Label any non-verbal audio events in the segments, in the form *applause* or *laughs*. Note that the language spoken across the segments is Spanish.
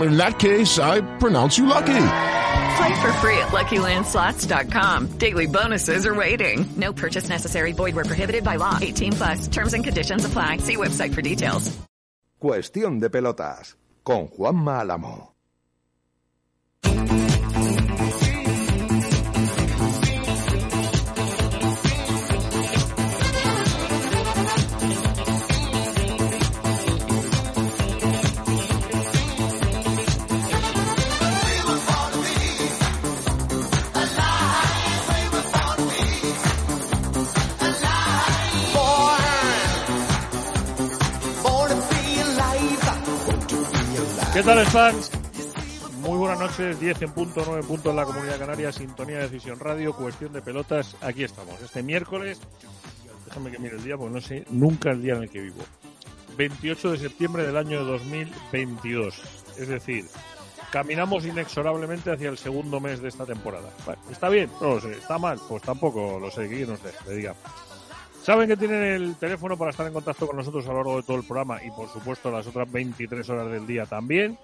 In that case, I pronounce you lucky. Play for free at LuckyLandSlots.com. Daily bonuses are waiting. No purchase necessary. Void where prohibited by law. 18 plus. Terms and conditions apply. See website for details. Cuestión de pelotas con Juanma Álamo. ¿Qué tal, fans? Muy buenas noches, 10 en punto, 9 en punto en la Comunidad Canaria, Sintonía de Decisión Radio, Cuestión de Pelotas, aquí estamos. Este miércoles, déjame que mire el día porque no sé nunca el día en el que vivo. 28 de septiembre del año 2022. Es decir, caminamos inexorablemente hacia el segundo mes de esta temporada. ¿Está bien? No lo sé. ¿Está mal? Pues tampoco lo sé. Que no sé, le diga. Saben que tienen el teléfono para estar en contacto con nosotros a lo largo de todo el programa y, por supuesto, las otras 23 horas del día también,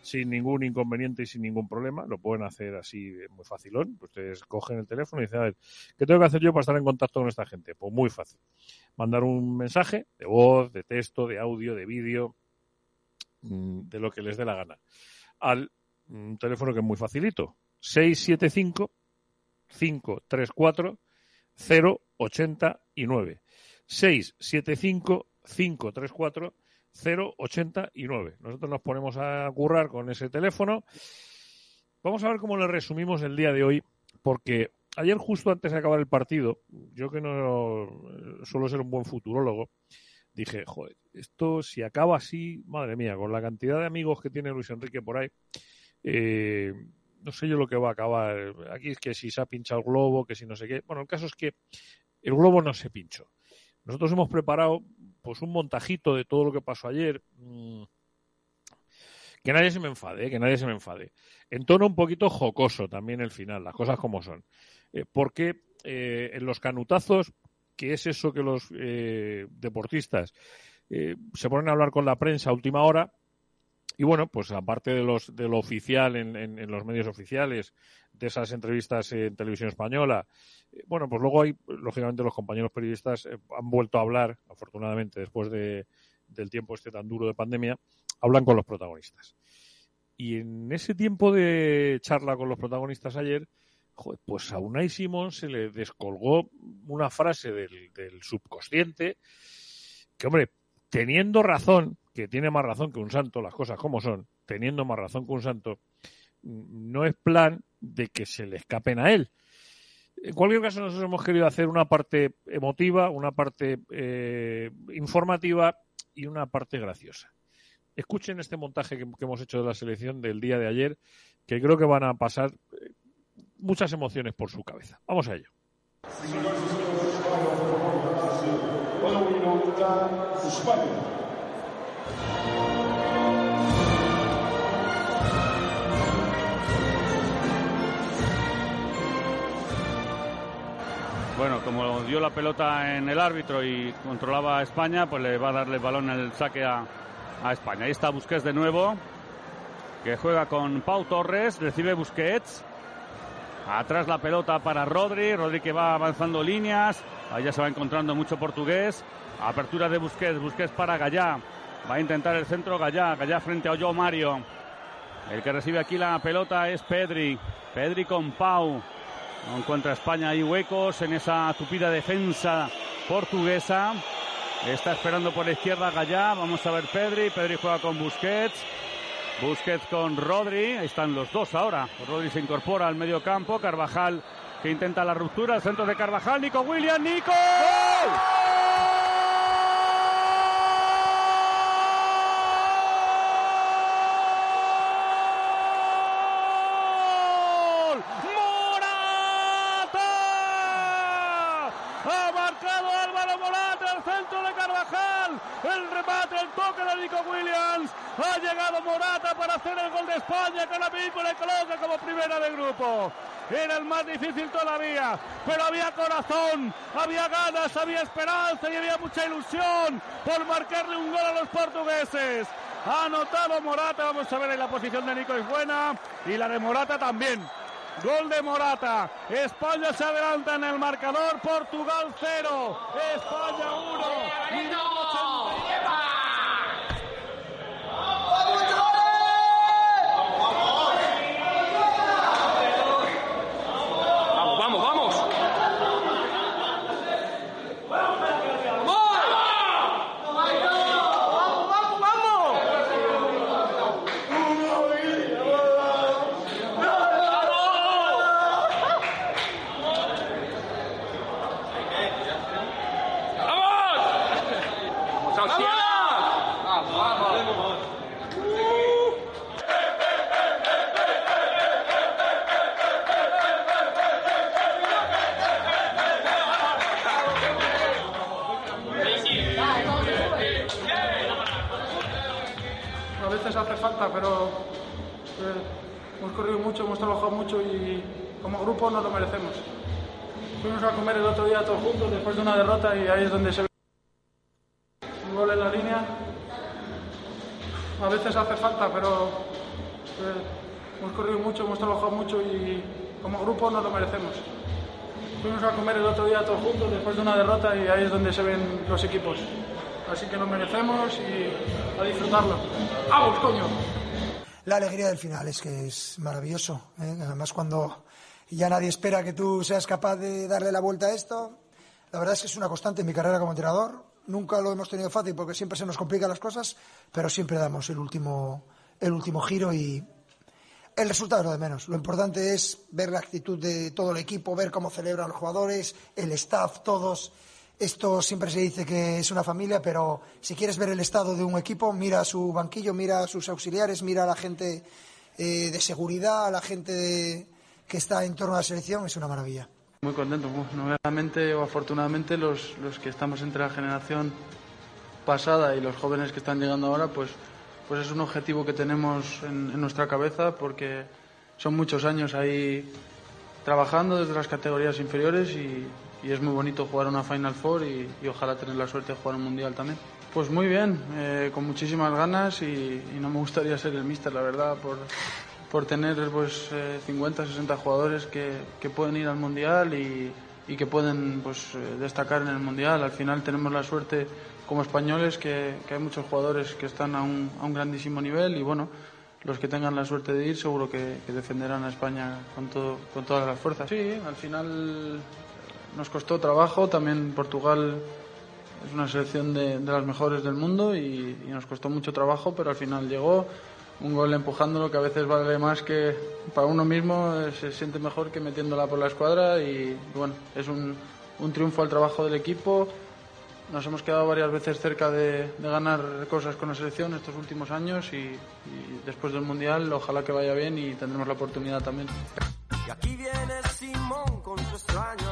sin ningún inconveniente y sin ningún problema. Lo pueden hacer así muy facilón. Ustedes cogen el teléfono y dicen, a ver, ¿qué tengo que hacer yo para estar en contacto con esta gente? Pues muy fácil. Mandar un mensaje de voz, de texto, de audio, de vídeo, mm, de lo que les dé la gana. Al mm, teléfono que es muy facilito. 675 534 089. 675 534 089. Nosotros nos ponemos a currar con ese teléfono. Vamos a ver cómo le resumimos el día de hoy, porque ayer justo antes de acabar el partido, yo que no suelo ser un buen futurólogo, dije, joder, esto si acaba así, madre mía, con la cantidad de amigos que tiene Luis Enrique por ahí, eh, no sé yo lo que va a acabar. Aquí es que si se ha pinchado el globo, que si no sé qué. Bueno, el caso es que el globo no se pinchó. Nosotros hemos preparado pues un montajito de todo lo que pasó ayer. Mm, que nadie se me enfade, ¿eh? que nadie se me enfade. En tono un poquito jocoso también el final, las cosas como son. Eh, porque eh, en los canutazos, que es eso que los deportistas se ponen a hablar con la prensa a última hora, y bueno, pues aparte de, los, de lo oficial en, en, los medios oficiales, de esas entrevistas en televisión española, eh, bueno, pues luego hay, lógicamente, los compañeros periodistas eh, han vuelto a hablar, afortunadamente, después de, del tiempo este tan duro de pandemia, hablan con los protagonistas. Y en ese tiempo de charla con los protagonistas ayer, pues a Unai Simón se le descolgó una frase del, del subconsciente que, hombre, teniendo razón, que tiene más razón que un santo, las cosas como son, teniendo más razón que un santo, no es plan de que se le escapen a él. En cualquier caso, nosotros hemos querido hacer una parte emotiva, una parte eh, informativa y una parte graciosa. Escuchen este montaje que, hemos hecho de la selección del día de ayer, que creo que van a pasar eh, muchas emociones por su cabeza. Vamos a ello. Bueno, como dio la pelota en el árbitro y controlaba a España, pues le va a darle el balón el saque a, a, España. Ahí está Busquets de nuevo, que juega con Pau Torres, recibe Busquets. Atrás la pelota para Rodri, Rodri que va avanzando líneas, ahí ya se va encontrando mucho portugués. Apertura de Busquets, Busquets para Gallá. Va a intentar el centro Gallá, Gallá frente a Olló Mario. El que recibe aquí la pelota es Pedri. Pedri con Pau. No encuentra España ahí huecos en esa tupida defensa portuguesa. Está esperando por la izquierda Gallá. Vamos a ver Pedri. Pedri juega con Busquets. Busquets con Rodri. Ahí están los dos ahora. Rodri se incorpora al medio campo. Carvajal que intenta la ruptura. El centro de Carvajal. Nico Williams. Nico. ¡Gol! ¡Morata! El gol de España que la le coloca como primera de grupo. Era el más difícil todavía, pero había corazón, había ganas, había esperanza y había mucha ilusión por marcarle un gol a los portugueses. Ha anotado Morata, vamos a ver en la posición de Nico es buena y la de Morata también. Gol de Morata. España se adelanta en el marcador. Portugal 0. España 1. Trabajado mucho y como grupo nos lo merecemos. Fuimos a comer el otro día todos juntos después de una derrota y ahí es donde se ve un gol en la línea. A veces hace falta, pero eh, hemos corrido mucho, hemos trabajado mucho y como grupo nos lo merecemos. Fuimos a comer el otro día todos juntos después de una derrota y ahí es donde se ven los equipos. Así que lo merecemos y a disfrutarlo. ¡Vamos, coño! La alegría del final es que es maravilloso. ¿eh? Además, cuando ya nadie espera que tú seas capaz de darle la vuelta a esto, la verdad es que es una constante en mi carrera como entrenador. Nunca lo hemos tenido fácil porque siempre se nos complican las cosas, pero siempre damos el último, el último giro y el resultado es lo de menos. Lo importante es ver la actitud de todo el equipo, ver cómo celebran los jugadores, el staff, todos. Esto siempre se dice que es una familia, pero si quieres ver el estado de un equipo, mira a su banquillo, mira a sus auxiliares, mira a la gente eh, de seguridad, a la gente que está en torno a la selección, es una maravilla. Muy contento. Bueno, nuevamente o afortunadamente los, los que estamos entre la generación pasada y los jóvenes que están llegando ahora, pues, pues es un objetivo que tenemos en, en nuestra cabeza porque son muchos años ahí trabajando desde las categorías inferiores y, y es muy bonito jugar una Final Four y, y ojalá tener la suerte de jugar un Mundial también. Pues muy bien, eh, con muchísimas ganas y, y no me gustaría ser el míster, la verdad, por, por tener pues eh, 50, 60 jugadores que, que pueden ir al Mundial y, y que pueden pues eh, destacar en el Mundial. Al final tenemos la suerte como españoles que, que hay muchos jugadores que están a un, a un grandísimo nivel y bueno, los que tengan la suerte de ir seguro que, que defenderán a España con, todo, con todas las fuerzas. Sí, al final nos costó trabajo, también Portugal es una selección de, de las mejores del mundo y, nos costó mucho trabajo, pero al final llegó un gol empujándolo que a veces vale más que para uno mismo, se siente mejor que metiéndola por la escuadra y bueno, es un, un triunfo al trabajo del equipo. Nos hemos quedado varias veces cerca de, de ganar cosas con la selección estos últimos años y, y después del Mundial ojalá que vaya bien y tendremos la oportunidad también. Y aquí viene Simón con su extraño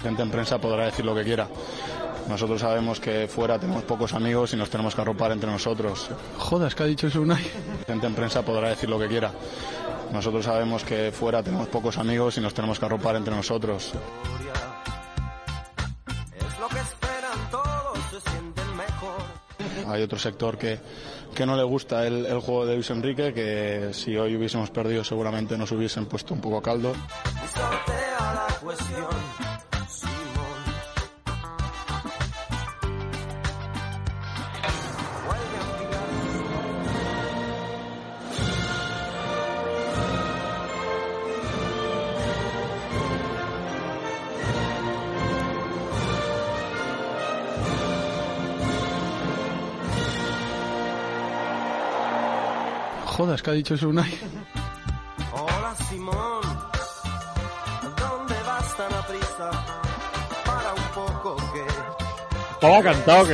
gente en prensa podrá decir lo que quiera. Nosotros sabemos que fuera tenemos pocos amigos y nos tenemos que arropar entre nosotros. Jodas, que ha dicho eso Unai. Gente en prensa podrá decir lo que quiera. Nosotros sabemos que fuera tenemos pocos amigos y nos tenemos que arropar entre nosotros. Hay otro sector que, que no le gusta el, el juego de Luis Enrique, que si hoy hubiésemos perdido seguramente nos hubiesen puesto un poco caldo cuestión, Simón. Jodas, que ha dicho eso Sunai. Estaba cantado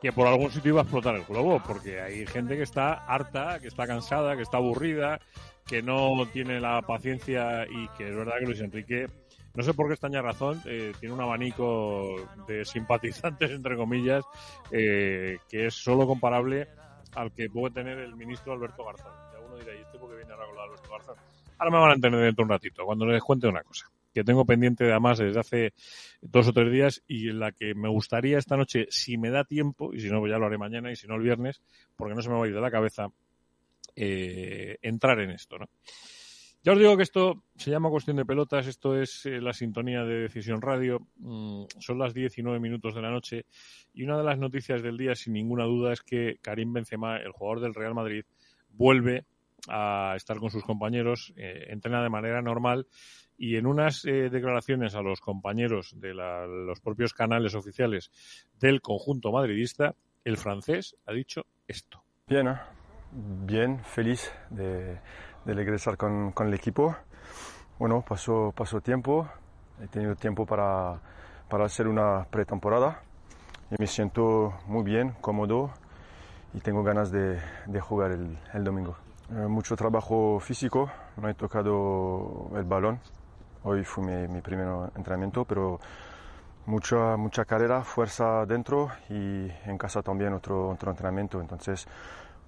que por algún sitio iba a explotar el globo, porque hay gente que está harta, que está cansada, que está aburrida, que no tiene la paciencia y que es verdad que Luis Enrique, no sé por qué extraña razón, eh, tiene un abanico de simpatizantes, *laughs* entre comillas, eh, que es solo comparable al que puede tener el ministro Alberto Garzón. Ya uno dirá, ¿y este por qué viene ahora con Alberto Garzón? Ahora me van a entender dentro de un ratito, cuando les cuente una cosa que tengo pendiente además desde hace dos o tres días y en la que me gustaría esta noche, si me da tiempo, y si no, ya lo haré mañana y si no el viernes, porque no se me va a ir de la cabeza, eh, entrar en esto, ¿no? Ya os digo que esto se llama cuestión de pelotas, esto es eh, la sintonía de Decisión Radio, mm, son las 19 minutos de la noche y una de las noticias del día, sin ninguna duda, es que Karim Benzema, el jugador del Real Madrid, vuelve a estar con sus compañeros, eh, entrena de manera normal y en unas eh, declaraciones a los compañeros de la, los propios canales oficiales del conjunto madridista, el francés ha dicho esto. Bien, ¿eh? bien, feliz de, de regresar con, con, el equipo. Bueno, pasó, pasó tiempo, he tenido tiempo para, para hacer una pretemporada y me siento muy bien, cómodo y tengo ganas de, de jugar el, el domingo. Eh, mucho trabajo físico, no he tocado el balón, Hoy fue mi, mi, primer entrenamiento, pero mucha, mucha carrera, fuerza dentro y en casa también otro, otro entrenamiento. Entonces,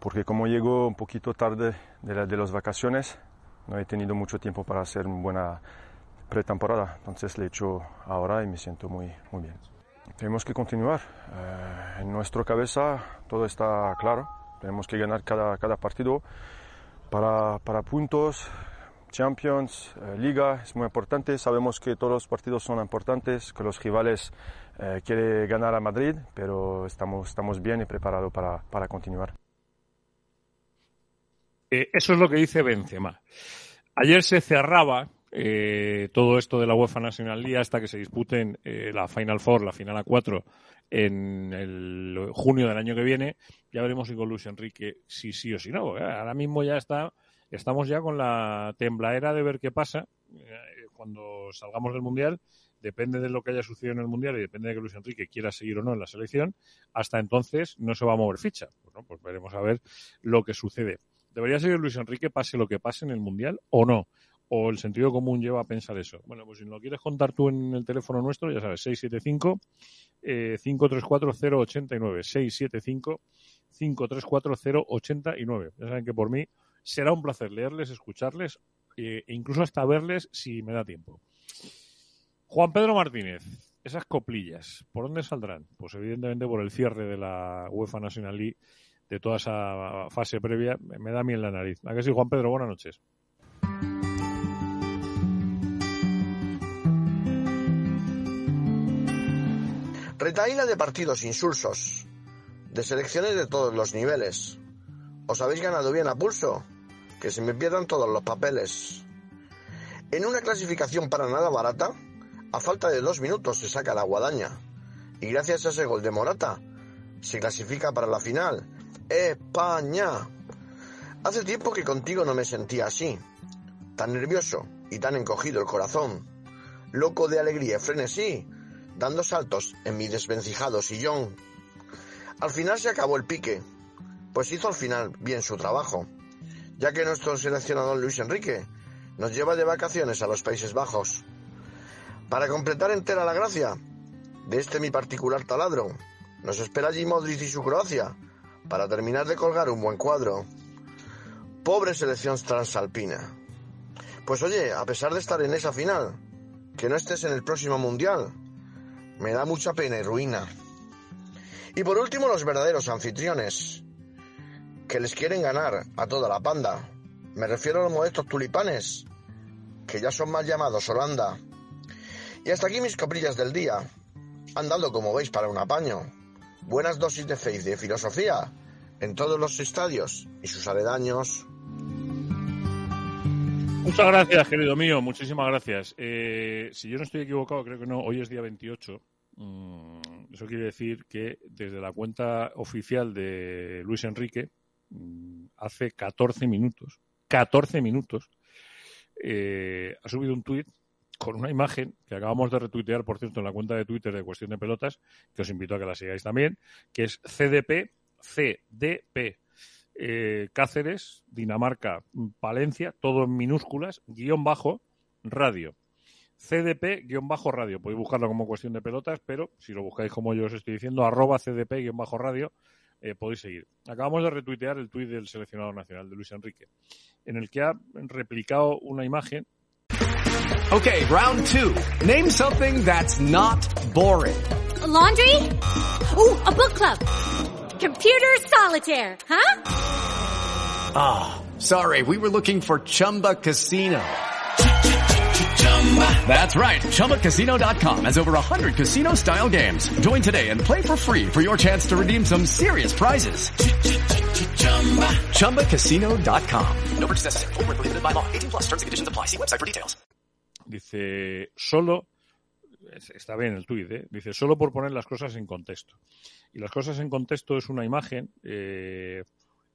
porque como llego un poquito tarde de, la, de las vacaciones, no he tenido mucho tiempo para hacer una buena pretemporada. Entonces, le he hecho ahora y me siento muy, muy bien. Tenemos que continuar. Eh, en nuestra cabeza todo está claro. Tenemos que ganar cada, cada partido para, para puntos, Champions, eh, Liga, es muy importante. Sabemos que todos los partidos son importantes, que los rivales eh, quieren ganar a Madrid, pero estamos, estamos bien y preparados para, para continuar. Eh, eso es lo que dice Benzema. Ayer se cerraba eh, todo esto de la UEFA National League hasta que se disputen la Final Four, la final a cuatro, en el junio del año que viene. Ya veremos si con Luis Enrique si sí o si no. Ahora mismo ya está estamos ya con la tembladera de ver qué pasa eh, cuando salgamos del Mundial. Depende de lo que haya sucedido en el Mundial y depende de que Luis Enrique quiera seguir o no en la selección. Hasta entonces no se va a mover ficha. Bueno, pues veremos a ver lo que sucede. ¿Debería seguir Luis Enrique pase lo que pase en el Mundial o no? ¿O el sentido común lleva a pensar eso? Bueno, pues si lo quieres contar tú en el teléfono nuestro, ya sabes, 675 eh, 534 089 675 534 089. Ya saben que por mí será un placer leerles, escucharles e incluso hasta verles si me da tiempo. Juan Pedro Martínez, esas coplillas, ¿por dónde saldrán? Pues evidentemente por el cierre de la UEFA National League, de toda esa fase previa, me da a en la nariz. ¿A que sí, Juan Pedro? Buenas noches. Retaíla de partidos insulsos, de selecciones de todos los niveles. ¿Os habéis ganado bien a pulso? Que se me pierdan todos los papeles. En una clasificación para nada barata, a falta de dos minutos se saca la guadaña. Y gracias a ese gol de Morata, se clasifica para la final. España. Hace tiempo que contigo no me sentía así. Tan nervioso y tan encogido el corazón. Loco de alegría y frenesí, dando saltos en mi desvencijado sillón. Al final se acabó el pique, pues hizo al final bien su trabajo, ya que nuestro seleccionador Luis Enrique nos lleva de vacaciones a los Países Bajos. Para completar entera la gracia de este mi particular taladro, nos espera allí Modric y su Croacia para terminar de colgar un buen cuadro. Pobre selección transalpina. Pues oye, a pesar de estar en esa final, que no estés en el próximo mundial, me da mucha pena y ruina. Y por último, los verdaderos anfitriones, que les quieren ganar a toda la panda. Me refiero a los modestos tulipanes, que ya son mal llamados Holanda. Y hasta aquí mis coprillas del día. Han dado, como veis, para un apaño. Buenas dosis de fe y de filosofía en todos los estadios y sus aledaños. Muchas gracias, querido mío. Muchísimas gracias. Eh, si yo no estoy equivocado, creo que no, hoy es día 28. Mm, eso quiere decir que desde la cuenta oficial de Luis Enrique, mm, hace 14 minutos, 14 minutos, eh, ha subido un tuit con una imagen que acabamos de retuitear, por cierto, en la cuenta de Twitter de Cuestión de Pelotas, que os invito a que la sigáis también, que es CDP, CDP, eh, Cáceres, Dinamarca, Palencia, todo en minúsculas, guion bajo, radio. CDP-radio. Podéis buscarlo como cuestión de pelotas, pero si lo buscáis como yo os estoy diciendo, arroba CDP-radio, eh, podéis seguir. Acabamos de retuitear el tuit del seleccionado nacional, de Luis Enrique, en el que ha replicado una imagen. Okay, round two. Name something that's not boring. laundry? Ooh, a book club. Computer solitaire, huh? Ah, oh, sorry, we were looking for Chumba Casino. That's right. ChumbaCasino.com has over 100 casino style games. Join today and play for free for your chance to redeem some serious prizes. ChumbaCasino.com. No purchase necessary. Prohibited by law. 18 plus terms and conditions apply. See website for details. Dice, solo, está bien el tuit, ¿eh? dice, solo por poner las cosas en contexto. Y las cosas en contexto es una imagen eh,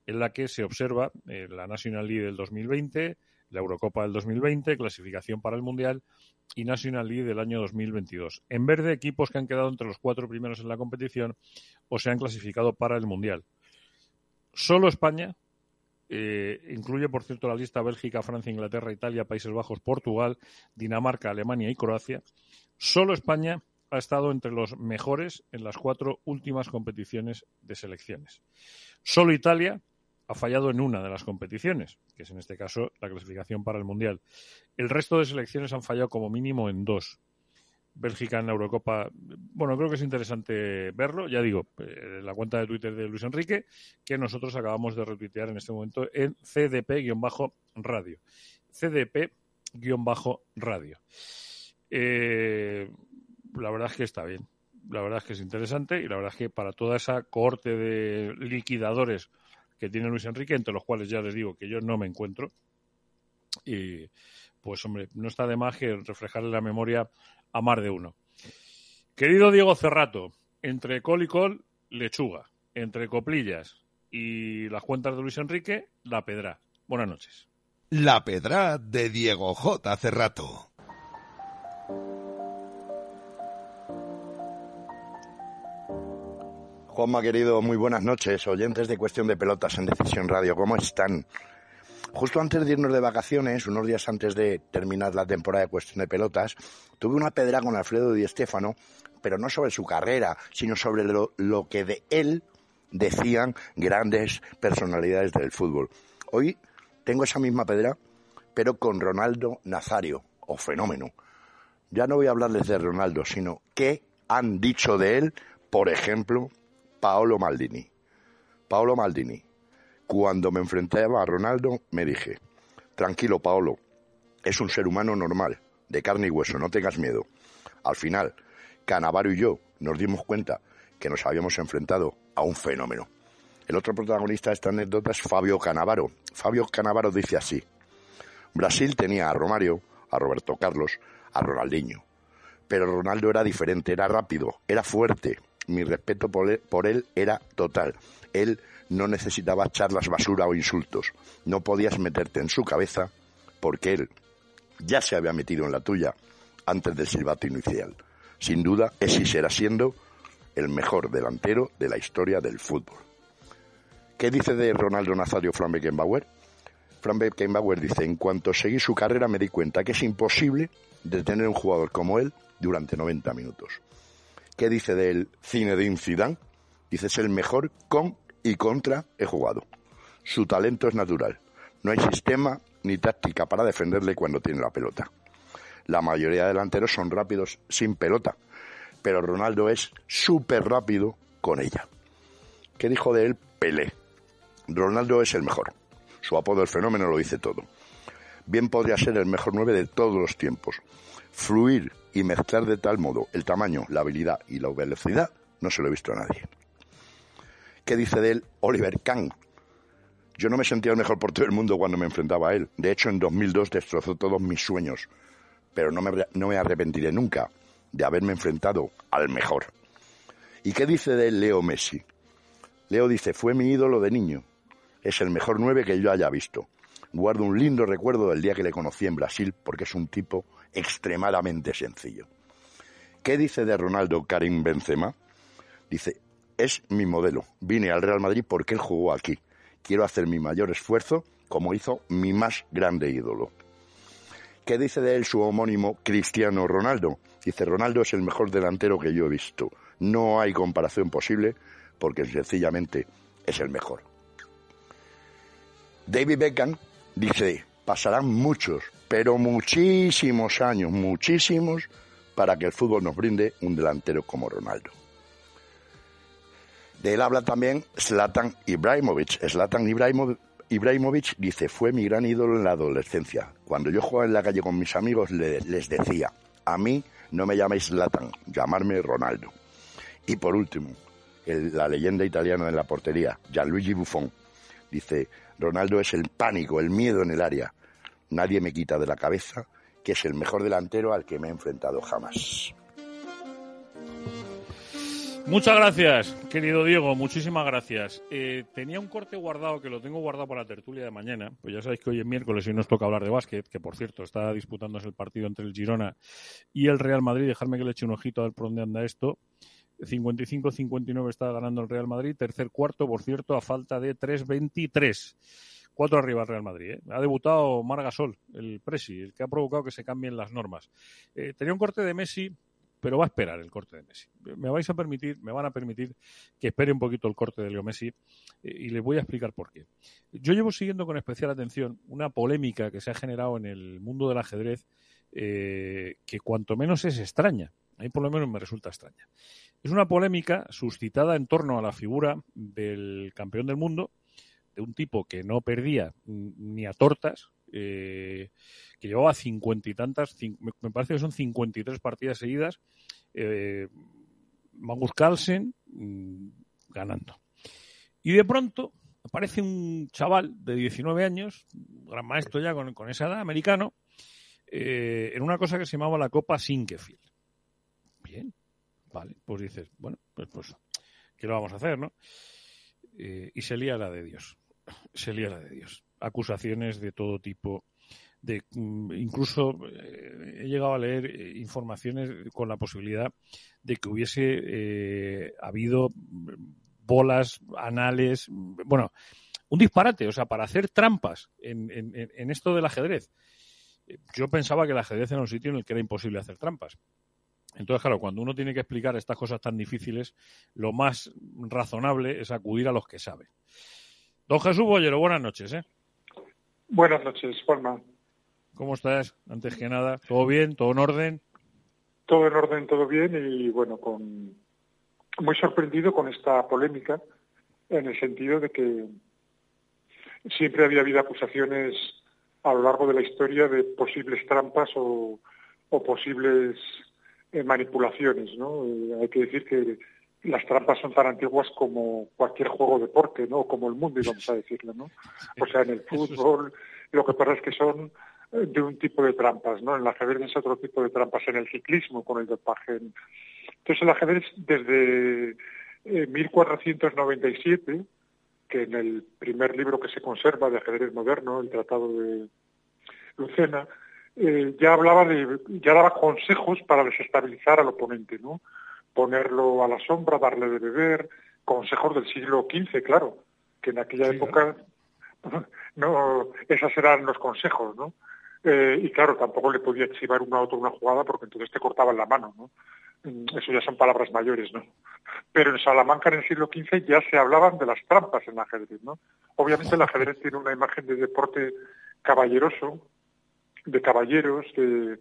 en la que se observa eh, la National League del 2020, la Eurocopa del 2020, clasificación para el Mundial y National League del año 2022. En verde, equipos que han quedado entre los cuatro primeros en la competición o se han clasificado para el Mundial. Solo España, eh, incluye por cierto la lista Bélgica, Francia, Inglaterra, Italia, Países Bajos, Portugal, Dinamarca, Alemania y Croacia. Solo España ha estado entre los mejores en las cuatro últimas competiciones de selecciones. Solo Italia ha fallado en una de las competiciones, que es en este caso la clasificación para el Mundial. El resto de selecciones han fallado como mínimo en dos. Bélgica en la Eurocopa, bueno, creo que es interesante verlo, ya digo, en la cuenta de Twitter de Luis Enrique, que nosotros acabamos de retuitear en este momento en CDP-radio. CDP-radio. Eh, la verdad es que está bien, la verdad es que es interesante y la verdad es que para toda esa cohorte de liquidadores que tiene Luis Enrique, entre los cuales ya les digo que yo no me encuentro. Y pues hombre, no está de más que reflejarle la memoria a más de uno. Querido Diego Cerrato, entre col y col, lechuga. Entre coplillas y las cuentas de Luis Enrique, la pedra. Buenas noches. La pedra de Diego J. Cerrato. Juanma, querido, muy buenas noches. Oyentes de Cuestión de Pelotas en Decisión Radio, ¿cómo están? Justo antes de irnos de vacaciones, unos días antes de terminar la temporada de Cuestión de Pelotas, tuve una pedra con Alfredo Di Stéfano, pero no sobre su carrera, sino sobre lo, lo que de él decían grandes personalidades del fútbol. Hoy tengo esa misma pedra, pero con Ronaldo Nazario, o fenómeno. Ya no voy a hablarles de Ronaldo, sino qué han dicho de él, por ejemplo, Paolo Maldini. Paolo Maldini. Cuando me enfrentaba a Ronaldo, me dije, tranquilo Paolo, es un ser humano normal, de carne y hueso, no tengas miedo. Al final, Canavaro y yo nos dimos cuenta que nos habíamos enfrentado a un fenómeno. El otro protagonista de esta anécdota es Fabio Canavaro. Fabio Canavaro dice así, Brasil tenía a Romario, a Roberto Carlos, a Ronaldinho. Pero Ronaldo era diferente, era rápido, era fuerte, mi respeto por él, era total. Él no necesitaba charlas basura o insultos. No podías meterte en su cabeza porque él ya se había metido en la tuya antes del silbato inicial. Sin duda, es y será siendo el mejor delantero de la historia del fútbol. ¿Qué dice de Ronaldo Nazario Fran Beckenbauer? Fran Beckenbauer dice, en cuanto seguí su carrera me di cuenta que es imposible detener un jugador como él durante 90 minutos. ¿Qué dice del Zinedine Zidane? Dice, es el mejor con y contra he jugado. Su talento es natural. No hay sistema ni táctica para defenderle cuando tiene la pelota. La mayoría de delanteros son rápidos sin pelota, pero Ronaldo es súper rápido con ella. ¿Qué dijo de él Pelé? Ronaldo es el mejor. Su apodo el fenómeno lo dice todo. Bien podría ser el mejor nueve de todos los tiempos. Fluir y mezclar de tal modo el tamaño, la habilidad y la velocidad, no se lo he visto a nadie. ¿Qué dice de él Oliver Kahn? Yo no me sentía el mejor portero del mundo cuando me enfrentaba a él. De hecho, en 2002 destrozó todos mis sueños. Pero no me, no me arrepentiré nunca de haberme enfrentado al mejor. ¿Y qué dice de él Leo Messi? Leo dice, fue mi ídolo de niño. es el mejor nueve que yo haya visto. Guardo un lindo recuerdo del día que le conocí en Brasil porque es un tipo extremadamente sencillo. ¿Qué dice de Ronaldo Karim Benzema? Dice, es mi modelo. Vine al Real Madrid porque él jugó aquí. Quiero hacer mi mayor esfuerzo como hizo mi más grande ídolo. ¿Qué dice de él su homónimo Cristiano Ronaldo? Dice, Ronaldo es el mejor delantero que yo he visto. No hay comparación posible porque sencillamente es el mejor. David Beckham dice, pasarán muchos, pero muchísimos años, muchísimos, para que el fútbol nos brinde un delantero como Ronaldo. De él habla también Zlatan Ibrahimovic. Zlatan Ibrahimovic dice, fue mi gran ídolo en la adolescencia. Cuando yo jugaba en la calle con mis amigos les decía, a mí no me llaméis Zlatan, llamarme Ronaldo. Y por último, la leyenda italiana en la portería, Gianluigi Buffon, dice, Ronaldo es el pánico, el miedo en el área. Nadie me quita de la cabeza que es el mejor delantero al que me he enfrentado jamás. Muchas gracias, querido Diego, muchísimas gracias. Eh, tenía un corte guardado que lo tengo guardado para la tertulia de mañana, pues ya sabéis que hoy es miércoles y nos toca hablar de básquet, que por cierto está disputándose el partido entre el Girona y el Real Madrid. Dejarme que le eche un ojito a ver por dónde anda esto. 55-59 está ganando el Real Madrid, tercer cuarto, por cierto, a falta de 3-23. Cuatro arriba el Real Madrid. ¿eh? Ha debutado Margasol, el Presi, el que ha provocado que se cambien las normas. Eh, tenía un corte de Messi pero va a esperar el corte de Messi. Me vais a permitir, me van a permitir que espere un poquito el corte de Leo Messi eh, y les voy a explicar por qué. Yo llevo siguiendo con especial atención una polémica que se ha generado en el mundo del ajedrez eh, que cuanto menos es extraña. A mí por lo menos me resulta extraña. Es una polémica suscitada en torno a la figura del campeón del mundo, de un tipo que no perdía ni a tortas, eh, que llevaba cincuenta y tantas, me parece que son 53 partidas seguidas, eh, Magus Carlsen mm, ganando. Y de pronto aparece un chaval de 19 años, gran maestro ya con, esa edad, americano, eh, en una cosa que se llamaba la Copa Sinkefield. Bien, vale, pues dices, bueno, pues, pues ¿qué lo vamos a hacer, no? Eh, y se lía la de Dios, se lía la de Dios. Acusaciones de todo tipo, de mm, incluso eh, he llegado a leer eh, informaciones con la posibilidad de que hubiese eh, habido bolas anales, bueno, un disparate, o sea, para hacer trampas en, en, esto del ajedrez. Yo pensaba que el ajedrez era un sitio en el que era imposible hacer trampas. Entonces, claro, cuando uno tiene que explicar estas cosas tan difíciles, lo más razonable es acudir a los que saben. Don Jesús Bollero, buenas noches. ¿eh? Buenas noches, Juanma. ¿Cómo estás? Antes que nada, ¿todo bien? ¿Todo en orden? Todo en orden, todo bien y bueno, con muy sorprendido con esta polémica en el sentido de que siempre había habido acusaciones a lo largo de la historia de posibles trampas o, posibles eh, manipulaciones, ¿no? Eh, hay que decir que las trampas son tan antiguas como cualquier juego de deporte, ¿no? Como el mundo, vamos a decirlo, ¿no? O sea, en el *laughs* fútbol, lo que pasa es que son de un tipo de trampas, ¿no? En el ajedrez es otro tipo de trampas, en el ciclismo con el dopaje. Entonces el ajedrez desde 1497, eh, que en el primer libro que se conserva de ajedrez moderno, el Tratado de Lucena, eh, ya hablaba de, ya daba consejos para desestabilizar al oponente, ¿no? Ponerlo a la sombra, darle de beber, consejos del siglo XV, claro, que en aquella época *laughs* no, esos eran los consejos, ¿no? Eh, y claro, tampoco le podía chivar una a otro una jugada porque entonces te cortaban la mano, ¿no? Mm, eso ya son palabras mayores, ¿no? Pero en Salamanca en el siglo XV ya se hablaban de las trampas en el ajedrez, ¿no? Obviamente el ajedrez tiene una imagen de deporte caballeroso, de caballeros, de,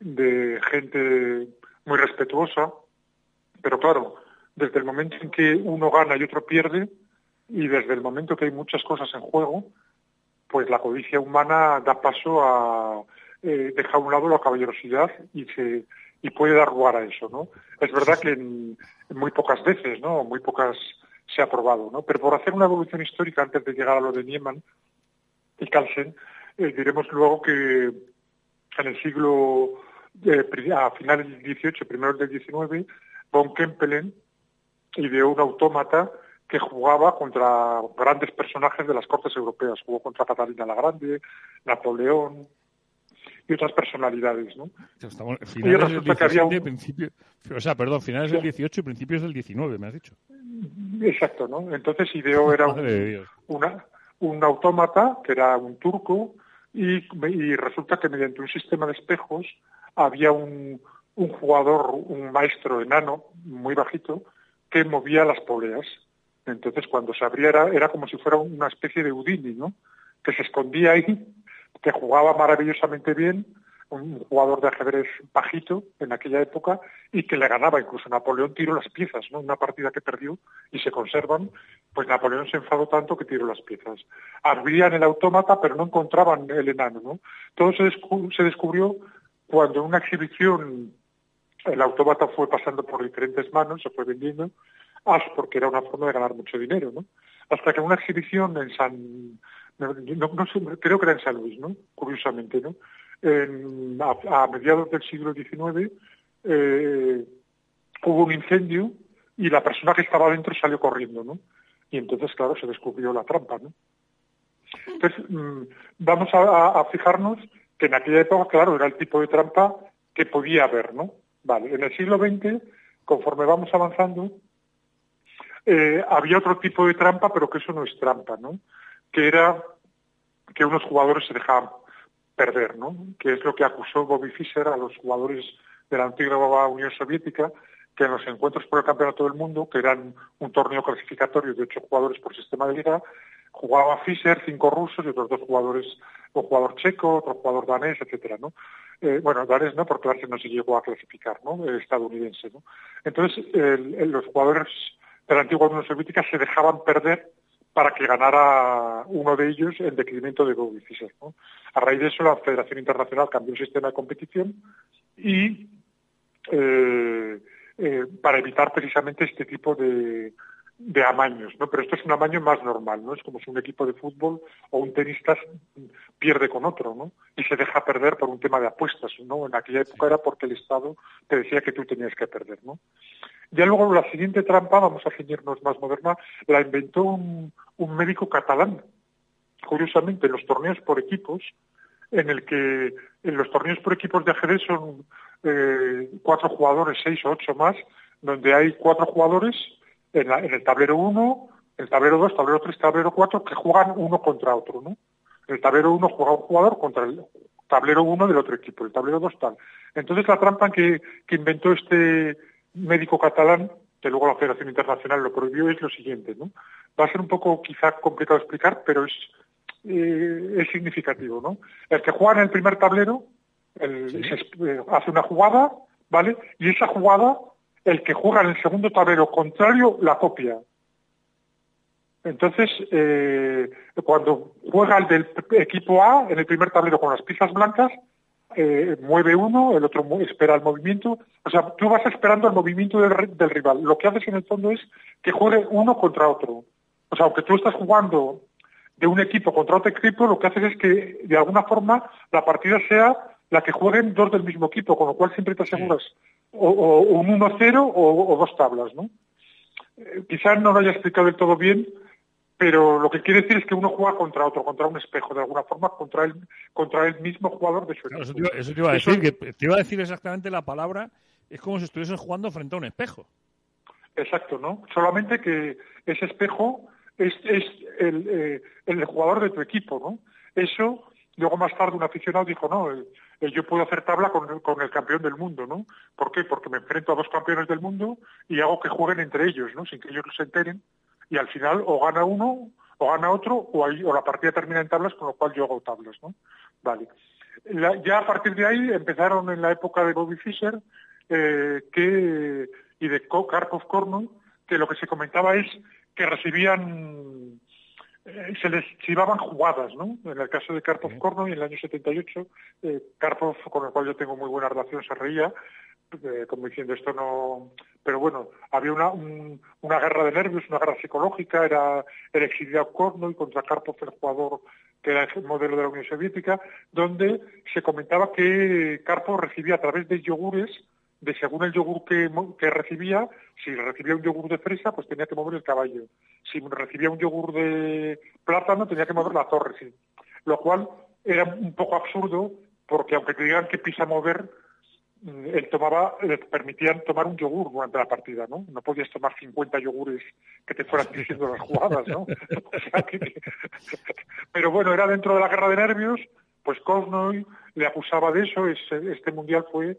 de gente muy respetuosa, pero claro, desde el momento en que uno gana y otro pierde, y desde el momento que hay muchas cosas en juego, pues la codicia humana da paso a eh, dejar a un lado la caballerosidad y se y puede dar lugar a eso, ¿no? Es verdad que en, muy pocas veces, ¿no? Muy pocas se ha probado, ¿no? Pero por hacer una evolución histórica antes de llegar a lo de Niemann y Carlsen, eh, diremos luego que en el siglo, eh, a finales del XVIII, primeros del XIX, von Kempelen ideó un autómata que jugaba contra grandes personajes de las cortes europeas. Jugó contra Catalina la Grande, Napoleón y otras personalidades, ¿no? Estamos, Y finales del resulta que había 17, un- principio, o sea, perdón, finales del 18 y principios del 19, me has dicho. Exacto, ¿no? Entonces ideó era *laughs* de un, una, un autómata que era un turco y, y resulta que mediante un sistema de espejos había un, un jugador, un maestro enano muy bajito que movía las poleas. Entonces cuando se abría era, era como si fuera una especie de Houdini, ¿no? Que se escondía ahí, que jugaba maravillosamente bien, un jugador de ajedrez bajito en aquella época y que le ganaba incluso Napoleón tiró las piezas, ¿no? Una partida que perdió y se conservan, pues Napoleón se enfadó tanto que tiró las piezas. Abrían el autómata pero no encontraban el enano, ¿no? Todo se, descu- se descubrió cuando en una exhibición el autómata fue pasando por diferentes manos, se fue vendiendo, porque era una forma de ganar mucho dinero, ¿no? Hasta que una exhibición en San, creo que era en San Luis, ¿no? Curiosamente, ¿no? A, mediados del siglo XIX eh, hubo un incendio y la persona que estaba dentro salió corriendo, ¿no? Y entonces, claro, se descubrió la trampa, ¿no? Entonces, mm, vamos a fijarnos que en aquella época, claro, era el tipo de trampa que podía haber, ¿no? Vale, en el siglo XX, conforme vamos avanzando, eh, había otro tipo de trampa, pero que eso no es trampa, ¿no? Que era que unos jugadores se dejaban perder, ¿no? Que es lo que acusó Bobby Fischer a los jugadores de la antigua Unión Soviética, que en los encuentros por el Campeonato del Mundo, que eran un torneo clasificatorio de ocho jugadores por sistema de liga, jugaba Fischer, cinco rusos y otros dos jugadores, un jugador checo, otro jugador danés, etcétera, ¿no? Eh, bueno, danés no, porque Larsen no se llegó a clasificar, ¿no? Eh, estadounidense, ¿no? Entonces, los jugadores de la antigua Unión Soviética se dejaban perder para que ganara uno de ellos en decremento de Bobby Fischer, ¿no? A raíz de eso, la Federación Internacional cambió el sistema de competición y eh, eh, para evitar precisamente este tipo de, de amaños, ¿no? Pero esto es un amaño más normal, ¿no? Es como si un equipo de fútbol o un tenista pierde con otro, ¿no? Y se deja perder por un tema de apuestas, ¿no? En aquella época era porque el Estado te decía que tú tenías que perder, ¿no? Ya luego la siguiente trampa, vamos a ceñirnos más moderna, la inventó un, un médico catalán. Curiosamente, en los torneos por equipos, en el que en los torneos por equipos de ajedrez son eh, cuatro jugadores, seis o ocho más, donde hay cuatro jugadores en, la- en el tablero 1, el tablero 2, tablero 3, tablero 4, que juegan uno contra otro, ¿no? El tablero 1 juega un jugador contra el tablero 1 del otro equipo, el tablero 2 tal. Entonces la trampa que, que inventó este médico catalán, que luego la Federación Internacional lo prohibió, es lo siguiente, ¿no? Va a ser un poco quizá complicado de explicar, pero es, eh, es significativo, ¿no? El que juega en el primer tablero el- se- eh, hace una jugada, ¿vale? Y esa jugada, el que juega en el segundo tablero contrario la copia. Entonces, eh, cuando juega el del equipo A en el primer tablero con las piezas blancas, eh, mueve uno, el otro espera el movimiento. O sea, tú vas esperando el movimiento del, del rival. Lo que haces en el fondo es que juegue uno contra otro. O sea, aunque tú estás jugando de un equipo contra otro equipo, lo que haces es que de alguna forma la partida sea la que jueguen dos del mismo equipo, con lo cual siempre te aseguras o, o un 1-0 o, o dos tablas, ¿no? Eh, quizás no lo haya explicado del todo bien, pero lo que quiere decir es que uno juega contra otro, contra un espejo, de alguna forma, contra el, contra el mismo jugador de su equipo. Eso te, iba, eso te iba a Eso- decir, que te iba a decir exactamente la palabra, es como si estuvieses jugando frente a un espejo. Exacto, ¿no? Solamente que ese espejo es, es el, eh, el jugador de tu equipo, ¿no? Eso, luego más tarde un aficionado dijo, no, el- yo puedo hacer tabla con, el- campeón del mundo, ¿no? ¿Por qué? Porque me enfrento a dos campeones del mundo y hago que jueguen entre ellos, ¿no? Sin que ellos se enteren. Y al final o gana uno, o gana otro, o, la partida termina en tablas, con lo cual yo hago tablas, ¿no? Vale. Ya a partir de ahí empezaron en la época de Bobby Fischer eh, que, y de Ko- Karpov Korno, que lo que se comentaba es que recibían, eh, se les chivaban jugadas, ¿no? En el caso de Karpov Korno y en el año 78, eh, Karpov, con el cual yo tengo muy buena relación, se reía, eh, como diciendo esto no... Pero bueno, había una, un- una guerra de nervios, una guerra psicológica, era el exiliado Korno y contra Karpov el jugador que era el modelo de la Unión Soviética, donde se comentaba que Karpov recibía a través de yogures de según el yogur que, que recibía, si recibía un yogur de fresa, pues tenía que mover el caballo. Si recibía un yogur de plátano, tenía que mover la torre, sí. Lo cual era un poco absurdo, porque aunque te digan que pisa mover, mm, él tomaba, le permitían tomar un yogur durante la partida, ¿no? No podías tomar 50 yogures que te fueran diciendo las jugadas, ¿no? *laughs* *laughs* Pero bueno, era dentro de la guerra de nervios, pues Cosnoy le acusaba de eso, este mundial fue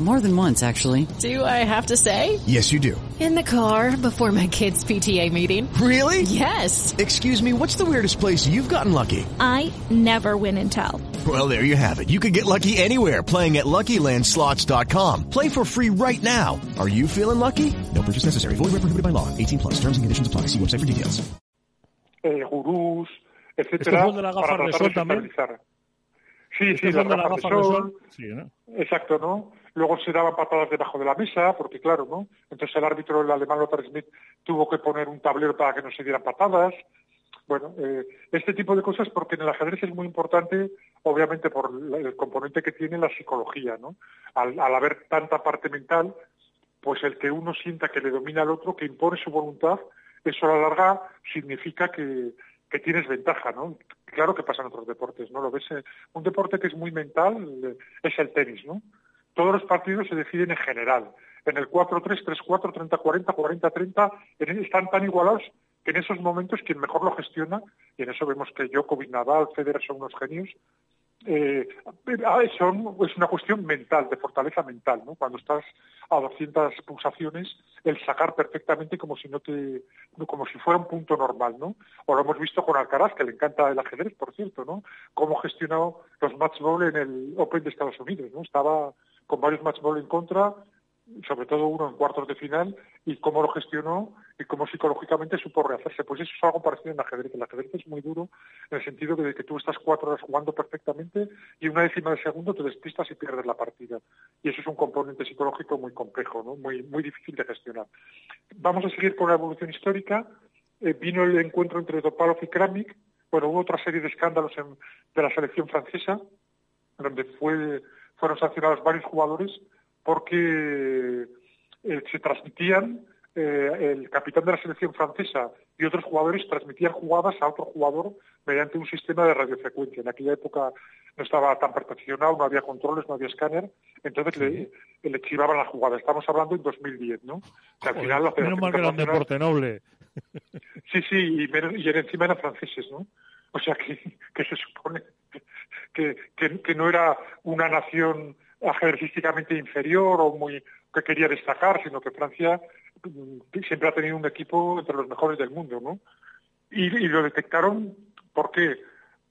More than once, actually. Do I have to say? Yes, you do. In the car before my kids' PTA meeting. Really? Yes. Excuse me, what's the weirdest place you've gotten lucky? I never win and tell. Well, there you have it. You can get lucky anywhere playing at LuckyLandSlots.com. Play for free right now. Are you feeling lucky? No purchase necessary. Void where prohibited by law. 18 plus. Terms and conditions apply. See website for details. Eh, gurús, etcétera, ¿Este de la para de tratar sol de también? Sí, sí, las son de gafas de sol. sol? Sí, ¿no? Exacto, ¿no? Luego se daban patadas debajo de la mesa, porque claro, ¿no? Entonces el árbitro, el alemán Lothar Schmidt, tuvo que poner un tablero para que no se dieran patadas. Bueno, eh, este tipo de cosas porque en el ajedrez es muy importante, obviamente por el componente que tiene la psicología, ¿no? Al, al haber tanta parte mental, pues el que uno sienta que le domina al otro, que impone su voluntad, eso a la larga significa que, que tienes ventaja, ¿no? Claro que pasa en otros deportes, ¿no? Lo ves, eh, un deporte que es muy mental eh, es el tenis, ¿no? Todos los partidos se deciden en general. En el 4-3, 3-4, 30-40, 40-30, en- están tan igualados que en esos momentos quien mejor lo gestiona, y en eso vemos que Djokovic, Nadal, Federer son unos genios, eh, ah, son, es una cuestión mental, de fortaleza mental, ¿no? Cuando estás a 200 pulsaciones, el sacar perfectamente como si no te, como si fuera un punto normal, ¿no? O lo hemos visto con Alcaraz, que le encanta el ajedrez, por cierto, ¿no? Cómo gestionó los match ball en el Open de Estados Unidos, ¿no? Estaba con varios match ball en contra, sobre todo uno en cuartos de final, y cómo lo gestionó y cómo psicológicamente supo rehacerse. Pues eso es algo parecido en ajedrez. El ajedrez es muy duro en el sentido de que tú estás cuatro horas jugando perfectamente y una décima de segundo te despistas y pierdes la partida. Y eso es un componente psicológico muy complejo, muy, difícil de gestionar. Vamos a seguir con la evolución histórica. Eh, vino el encuentro entre Topalov y Kramnik. Bueno, hubo otra serie de escándalos de la selección francesa, donde fue, fueron sancionados varios jugadores porque eh, se transmitían, eh, el capitán de la selección francesa y otros jugadores transmitían jugadas a otro jugador mediante un sistema de radiofrecuencia. En aquella época no estaba tan perfeccionado, no había controles, no había escáner, entonces le, le chivaban la jugada. Estamos hablando en 2010, ¿no? Que al Joder, final la menos mal que era un deporte noble. Sí, sí, y, menos- y encima eran franceses, ¿no? *laughs* O sea, que, que se supone que, que, no era una nación ajedrecísticamente inferior o muy que quería destacar, sino que Francia mm, siempre ha tenido un equipo entre los mejores del mundo, ¿no? Y, lo detectaron, ¿por qué?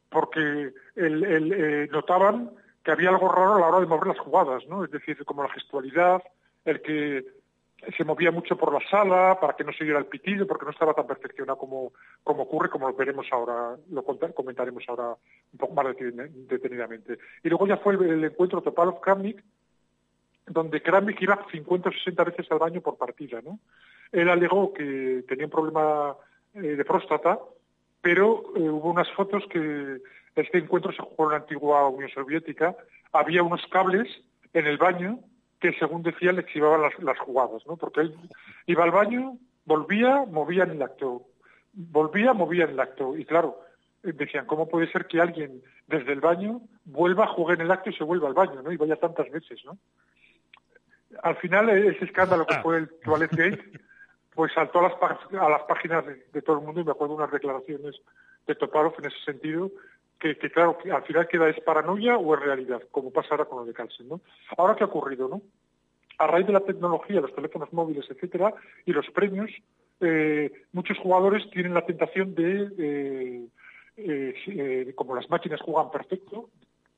Porque el, eh, notaban que había algo raro a la hora de mover las jugadas, ¿no? Es decir, como la gestualidad, el que se movía mucho por la sala para que no se diera el pitido, porque no estaba tan perfeccionado como, como ocurre, como lo veremos ahora, lo comentaremos ahora un poco más deten- detenidamente. Y luego ya fue el, el encuentro Topalov-Kramnik, donde Kramnik iba 50 o 60 veces al baño por partida, ¿no? Él alegó que tenía un problema eh, de próstata, pero eh, hubo unas fotos que este encuentro se jugó en la antigua Unión Soviética, había unos cables en el baño que según decía le chivaban las, las jugadas, ¿no? Porque él iba al baño, volvía, movía en el acto, volvía, movía en el acto, y claro, eh, decían, ¿cómo puede ser que alguien desde el baño vuelva, juegue en el acto y se vuelva al baño, ¿no? Y vaya tantas veces, ¿no? Al final, eh, ese escándalo que fue el Toilet Gate, pues saltó a las, pá- a las páginas de, de todo el mundo y me acuerdo unas declaraciones de Topalov en ese sentido, que, claro, al final queda es paranoia o es realidad, como pasa ahora con lo de Carlsen, ¿no? Ahora, ¿qué ha ocurrido, no? a raíz de la tecnología, los teléfonos móviles, etcétera, y los premios, eh, muchos jugadores tienen la tentación de, eh, eh, como las máquinas juegan perfecto,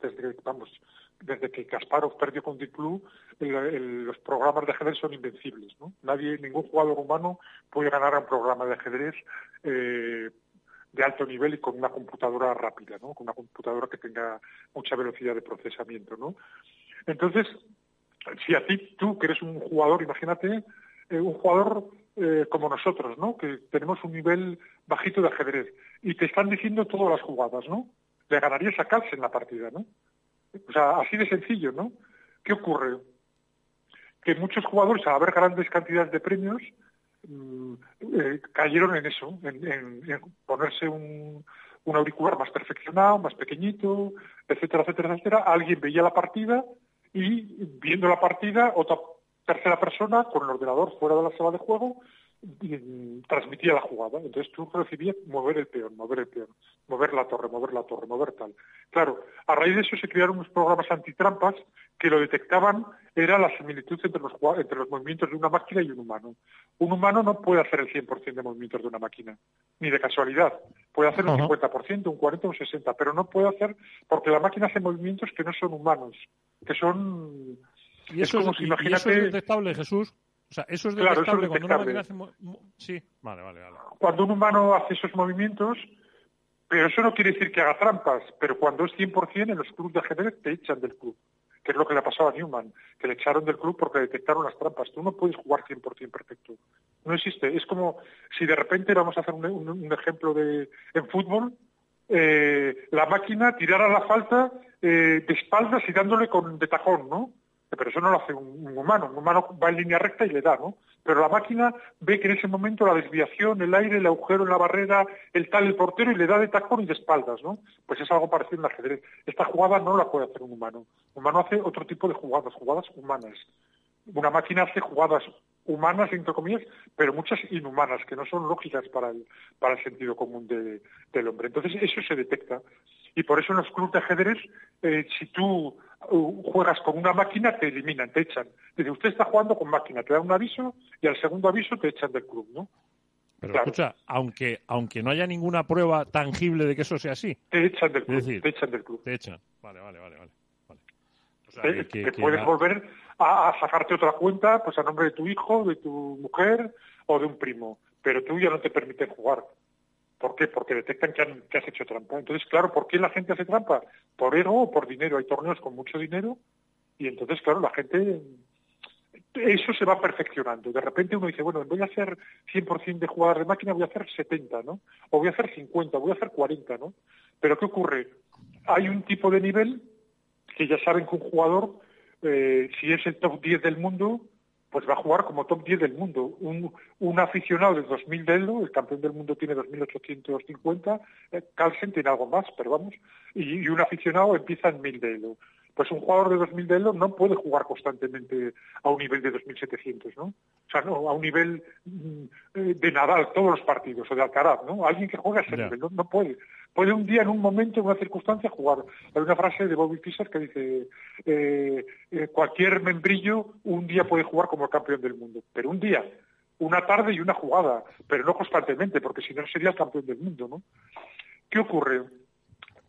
desde, vamos, desde que Kasparov perdió con Deep Blue, el- los programas de ajedrez son invencibles, ¿no? Nadie, ningún jugador humano puede ganar a un programa de ajedrez de alto nivel y con una computadora rápida, ¿no? Con una computadora que tenga mucha velocidad de procesamiento, ¿no? Entonces, si a ti, tú que eres un jugador, imagínate, eh, un jugador eh, como nosotros, ¿no? Que tenemos un nivel bajito de ajedrez y te están diciendo todas las jugadas, ¿no? Le ganarías a Carlsen en la partida, ¿no? O sea, así de sencillo, ¿no? ¿Qué ocurre? Que muchos jugadores, al haber grandes cantidades de premios, eh, cayeron en eso, en, ponerse un, auricular más perfeccionado, más pequeñito, etcétera, etcétera, etcétera. Alguien veía la partida y viendo la partida, otra tercera persona con el ordenador fuera de la sala de juego mm, transmitía la jugada. Entonces tú recibías mover el peón, mover el peón, mover la torre, mover la torre, mover tal. Claro, a raíz de eso se crearon unos programas antitrampas que lo detectaban era la similitud entre los, entre los movimientos de una máquina y un humano. Un humano no puede hacer el 100% de movimientos de una máquina, ni de casualidad. Puede hacer un Ajá. 50%, un 40%, un 60%, pero no puede hacer porque la máquina hace movimientos que no son humanos, que son... ¿Y eso, es como es, si y- y eso es detectable, Jesús? O sea, eso es Claro, eso es detectable cuando una detectable. máquina hace... mo- mo- Sí, vale, vale, vale. cuando un humano hace esos movimientos, pero eso no quiere decir que haga trampas, pero cuando es 100% en los clubes de ajedrez te echan del club, que es lo que le ha pasado a Newman, que le echaron del club porque detectaron las trampas. Tú no puedes jugar 100% perfecto. No existe. Es como si de repente, vamos a hacer un, un- un ejemplo de en fútbol, eh, la máquina tirara la falta eh, de espaldas y dándole con de tajón, ¿no? Pero eso no lo hace un, humano. Un humano va en línea recta y le da, ¿no? Pero la máquina ve que en ese momento la desviación, el aire, el agujero en la barrera, el tal, el portero, y le da de tacón y de espaldas, ¿no? Pues es algo parecido en el ajedrez. Esta jugada no la puede hacer un humano. Un humano hace otro tipo de jugadas, jugadas humanas. Una máquina hace jugadas humanas, entre comillas, pero muchas inhumanas, que no son lógicas para el, sentido común de- del hombre. Entonces, eso se detecta. Y por eso en los clubes de ajedrez, eh, si tú uh, juegas con una máquina, te eliminan, te echan. Dice, usted está jugando con máquina, te dan un aviso y al segundo aviso te echan del club, ¿no? Pero Claro. escucha, aunque, aunque no haya ninguna prueba tangible de que eso sea así, Te echan del club, decir, te echan del club. te echan. Vale, vale, vale. vale. vale. O sea, te, que- que- te que puedes volver a, a sacarte otra cuenta pues a nombre de tu hijo, de tu mujer o de un primo, pero tú ya no te permiten jugar. ¿Por qué? Porque detectan que, han- que has hecho trampa. Entonces, claro, ¿por qué la gente hace trampa? ¿Por ego o por dinero? Hay torneos con mucho dinero y entonces, claro, la gente... Eso se va perfeccionando. De repente uno dice, bueno, voy a hacer 100% de jugadas de máquina, voy a hacer 70, ¿no? O voy a hacer 50, voy a hacer 40, ¿no? Pero ¿qué ocurre? Hay un tipo de nivel que ya saben que un jugador, eh, si es el top 10 del mundo, pues va a jugar como top 10 del mundo. Un, un aficionado de 2000 de Elo, el campeón del mundo tiene 2850, eh, Carlsen tiene algo más, pero vamos, y, y un aficionado empieza en 1000 de Elo. Pues un jugador de 2000 de Elo no puede jugar constantemente a un nivel de 2700, ¿no? O sea, no, a un nivel mm, eh, de Nadal todos los partidos, o de Alcaraz, ¿no? Alguien que juega a ese nivel, no, no puede. Puede un día, en un momento, en una circunstancia, jugar. Hay una frase de Bobby Fischer que dice, eh, eh, cualquier membrillo un día puede jugar como el campeón del mundo, pero un día, una tarde y una jugada, pero no constantemente, porque si no sería el campeón del mundo, ¿no? ¿Qué ocurre?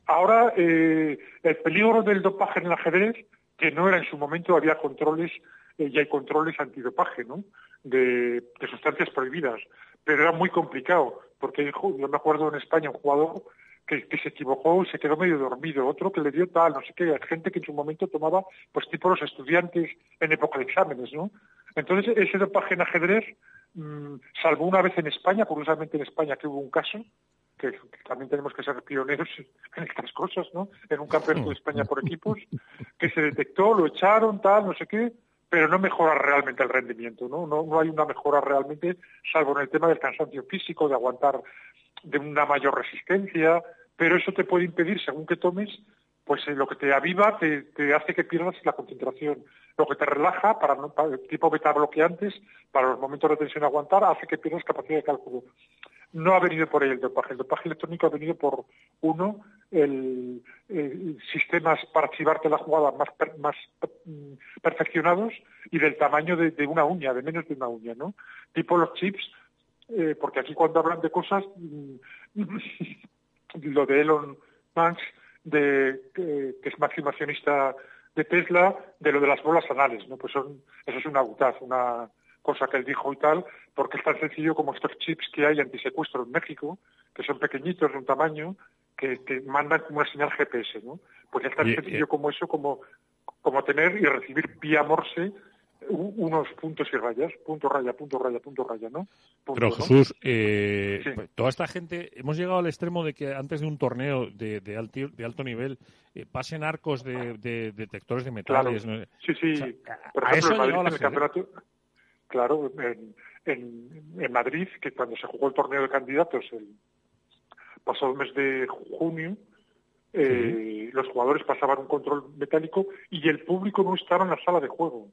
Ahora, eh, el peligro del dopaje en el ajedrez, que no era en su momento, había controles, y hay controles antidopaje, ¿no? De, sustancias prohibidas, pero era muy complicado, porque yo me acuerdo en España un jugador que, se equivocó y se quedó medio dormido, otro que le dio tal, no sé qué, gente que en su momento tomaba, pues tipo los estudiantes en época de exámenes, ¿no? Entonces, ese dopaje en ajedrez, mm, salvo una vez en España, curiosamente en España que hubo un caso, que también tenemos que ser pioneros en estas cosas, ¿no? En un campeonato de España por equipos, que se detectó, lo echaron, tal, no sé qué, pero no mejora realmente el rendimiento, ¿no? No, no hay una mejora realmente, salvo en el tema del cansancio físico, de aguantar de una mayor resistencia, pero eso te puede impedir, según que tomes, pues eh, lo que te aviva te, hace que pierdas la concentración. Lo que te relaja, para, para- tipo beta bloqueantes, para los momentos de tensión aguantar, hace que pierdas capacidad de cálculo. No ha venido por el dopaje. El dopaje electrónico ha venido por, uno, el, el sistemas para archivarte la jugada más, per- más mm, perfeccionados y del tamaño de, una uña, de menos de una uña, ¿no? Tipo los chips, eh, porque aquí cuando hablan de cosas, mm, *laughs* lo de Elon Musk, de, que, es máximo accionista de Tesla, de lo de las bolas anales, ¿no? Pues son, eso es una audaz, una cosa que él dijo y tal, porque es tan sencillo como estos chips que hay antisecuestro en México, que son pequeñitos de un tamaño, que, que mandan como una señal GPS, ¿no? Pues es tan sencillo como eso, como, como tener y recibir vía Morse unos puntos y rayas, punto raya, punto raya, punto raya, ¿no? Punto, Pero ¿no? Jesús, eh, toda esta gente, hemos llegado al extremo de que antes de un torneo de, de, alti- de alto nivel eh, pasen arcos de, de detectores de Claro. metales. ¿no? Sí, sí. O sea, Por ejemplo, en Madrid, en el campeonato, claro, en, en, en Madrid, que cuando se jugó el torneo de candidatos el pasado mes de junio, eh, los jugadores pasaban un control metálico y el público no estaba en la sala de juego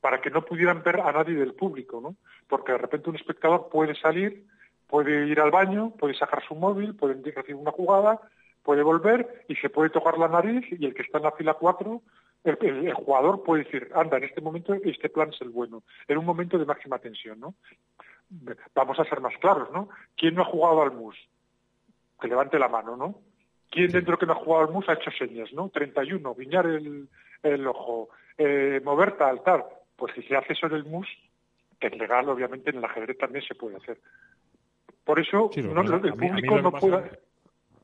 para que no pudieran ver a nadie del público, ¿no? Porque de repente un espectador puede salir, puede ir al baño, puede sacar su móvil, puede recibir una jugada, puede volver y se puede tocar la nariz y el que está en la fila 4, el, el- el jugador puede decir, anda, en este momento este plan es el bueno, en un momento de máxima tensión, ¿no? Vamos a ser más claros, ¿no? ¿Quién no ha jugado al mus? Que levante la mano, ¿no? ¿Quién dentro que no ha jugado al mus ha hecho señas, ¿no? 31, guiñar el, el ojo, eh, mover tal, tal. Pues si se hace eso en el mus, que es legal, obviamente en el ajedrez también se puede hacer. Por eso Sí, no- el mí- mí público no puede...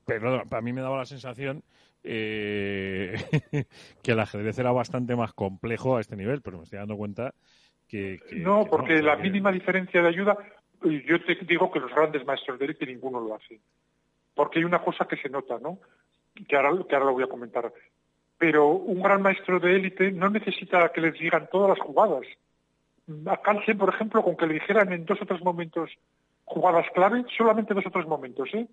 Pero a mí me daba la sensación eh, *laughs* que el ajedrez era bastante más complejo a este nivel, pero me estoy dando cuenta que... que- No, que porque la que- mínima diferencia de ayuda, yo te digo que los grandes maestros de élite ninguno lo hace. Porque hay una cosa que se nota, ¿no? Que ahora, que ahora lo voy a comentar. Pero un gran maestro de élite no necesita que les digan todas las jugadas. A Carlsen, por ejemplo, con que le dijeran en dos o tres momentos jugadas clave, solamente dos o tres momentos, ¿eh?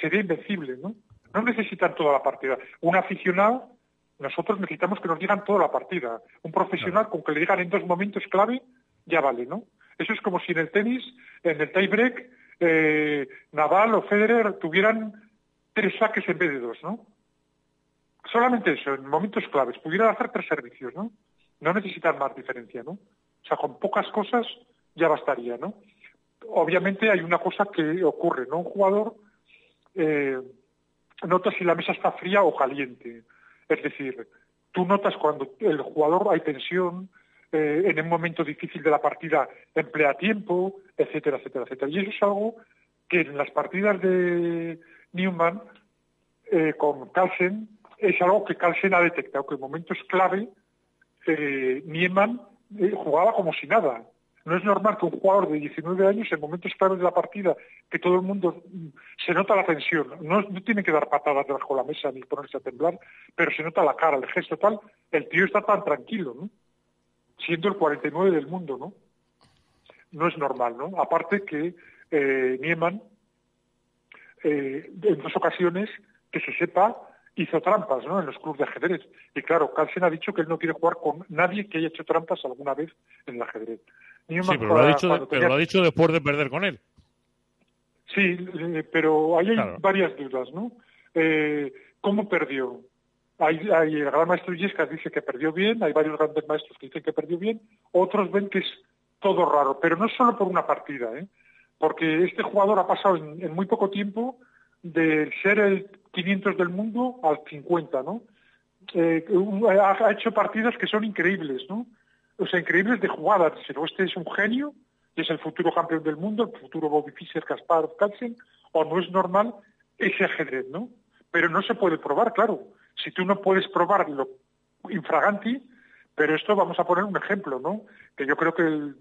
Sería invencible, ¿no? No necesitan toda la partida. Un aficionado, nosotros necesitamos que nos digan toda la partida. Un profesional, con que le digan en dos momentos clave, ya vale, ¿no? Eso es como si en el tenis, en el tiebreak, eh, Nadal o Federer tuvieran tres saques en vez de dos, ¿no? Solamente eso, en momentos claves. Pudieran hacer tres servicios, ¿no? No necesitan más diferencia, ¿no? O sea, con pocas cosas ya bastaría, ¿no? Obviamente hay una cosa que ocurre, ¿no? Un jugador eh, nota si la mesa está fría o caliente. Es decir, tú notas cuando el jugador hay tensión, eh, en un momento difícil de la partida emplea tiempo, etcétera, etcétera, etcétera. Y eso es algo que en las partidas de Newman eh, con Carlsen es algo que Carlsen ha detectado, que en momentos clave eh, Niemann eh, jugaba como si nada. No es normal que un jugador de 19 años, en momentos claves de la partida, que todo el mundo mm, se nota la tensión, no, tiene que dar patadas debajo de la mesa ni ponerse a temblar, pero se nota la cara, el gesto tal, el tío está tan tranquilo, ¿no? Siendo el 49 del mundo, ¿no? No es normal, ¿no? Aparte que eh, Niemann, eh, en dos ocasiones, que se sepa, hizo trampas ¿no? en los clubes de ajedrez. Y claro, Carlsen ha dicho que él no quiere jugar con nadie que haya hecho trampas alguna vez en el ajedrez. Sí, pero lo, ha dicho, pero tenía- lo ha dicho después de perder con él. Sí, eh, pero ahí hay Claro. varias dudas, ¿no? Eh, ¿Cómo perdió? Hay, hay- el gran maestro dice que perdió bien, hay varios grandes maestros que dicen que perdió bien, otros ven que es todo raro, pero no solo por una partida, ¿eh? porque este jugador ha pasado en, en muy poco tiempo de ser el 500 del mundo al 50, ¿no? Eh, ha hecho partidas que son increíbles, ¿no? O sea, increíbles de jugadas. Pero este es un genio, y es el futuro campeón del mundo, el futuro Bobby Fischer, Kasparov, Carlsen, o no es normal ese ajedrez, ¿no? Pero no se puede probar, claro. Si tú no puedes probar lo infraganti, pero esto vamos a poner un ejemplo, ¿no? Que yo creo que el-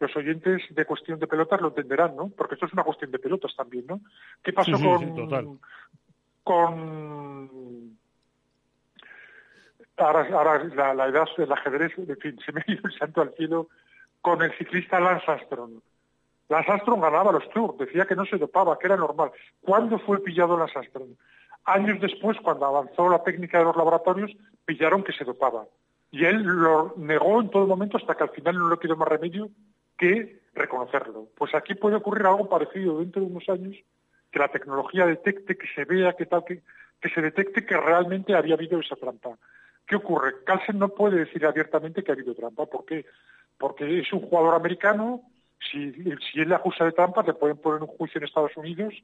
los oyentes de cuestión de pelotas lo entenderán, ¿no? Porque esto es una cuestión de pelotas también, ¿no? ¿Qué pasó Sí, sí, con, sí, con ahora, ahora la, edad del ajedrez, en fin, *laughs* se me ido el santo al cielo con el ciclista Lance Armstrong. Lance Armstrong ganaba los Tours, decía que no se dopaba, que era normal. ¿Cuándo fue pillado Lance Armstrong? Años después, cuando avanzó la técnica de los laboratorios, pillaron que se dopaba. Y él lo negó en todo momento hasta que al final no le quedó más remedio que reconocerlo. Pues aquí puede ocurrir algo parecido dentro de unos años, que la tecnología detecte, que se vea, que tal, que, que se detecte que realmente había habido esa trampa. ¿Qué ocurre? Carlsen no puede decir abiertamente que ha habido trampa. ¿Por qué? Porque es un jugador americano. Si, si él le acusa de trampa, le pueden poner un juicio en Estados Unidos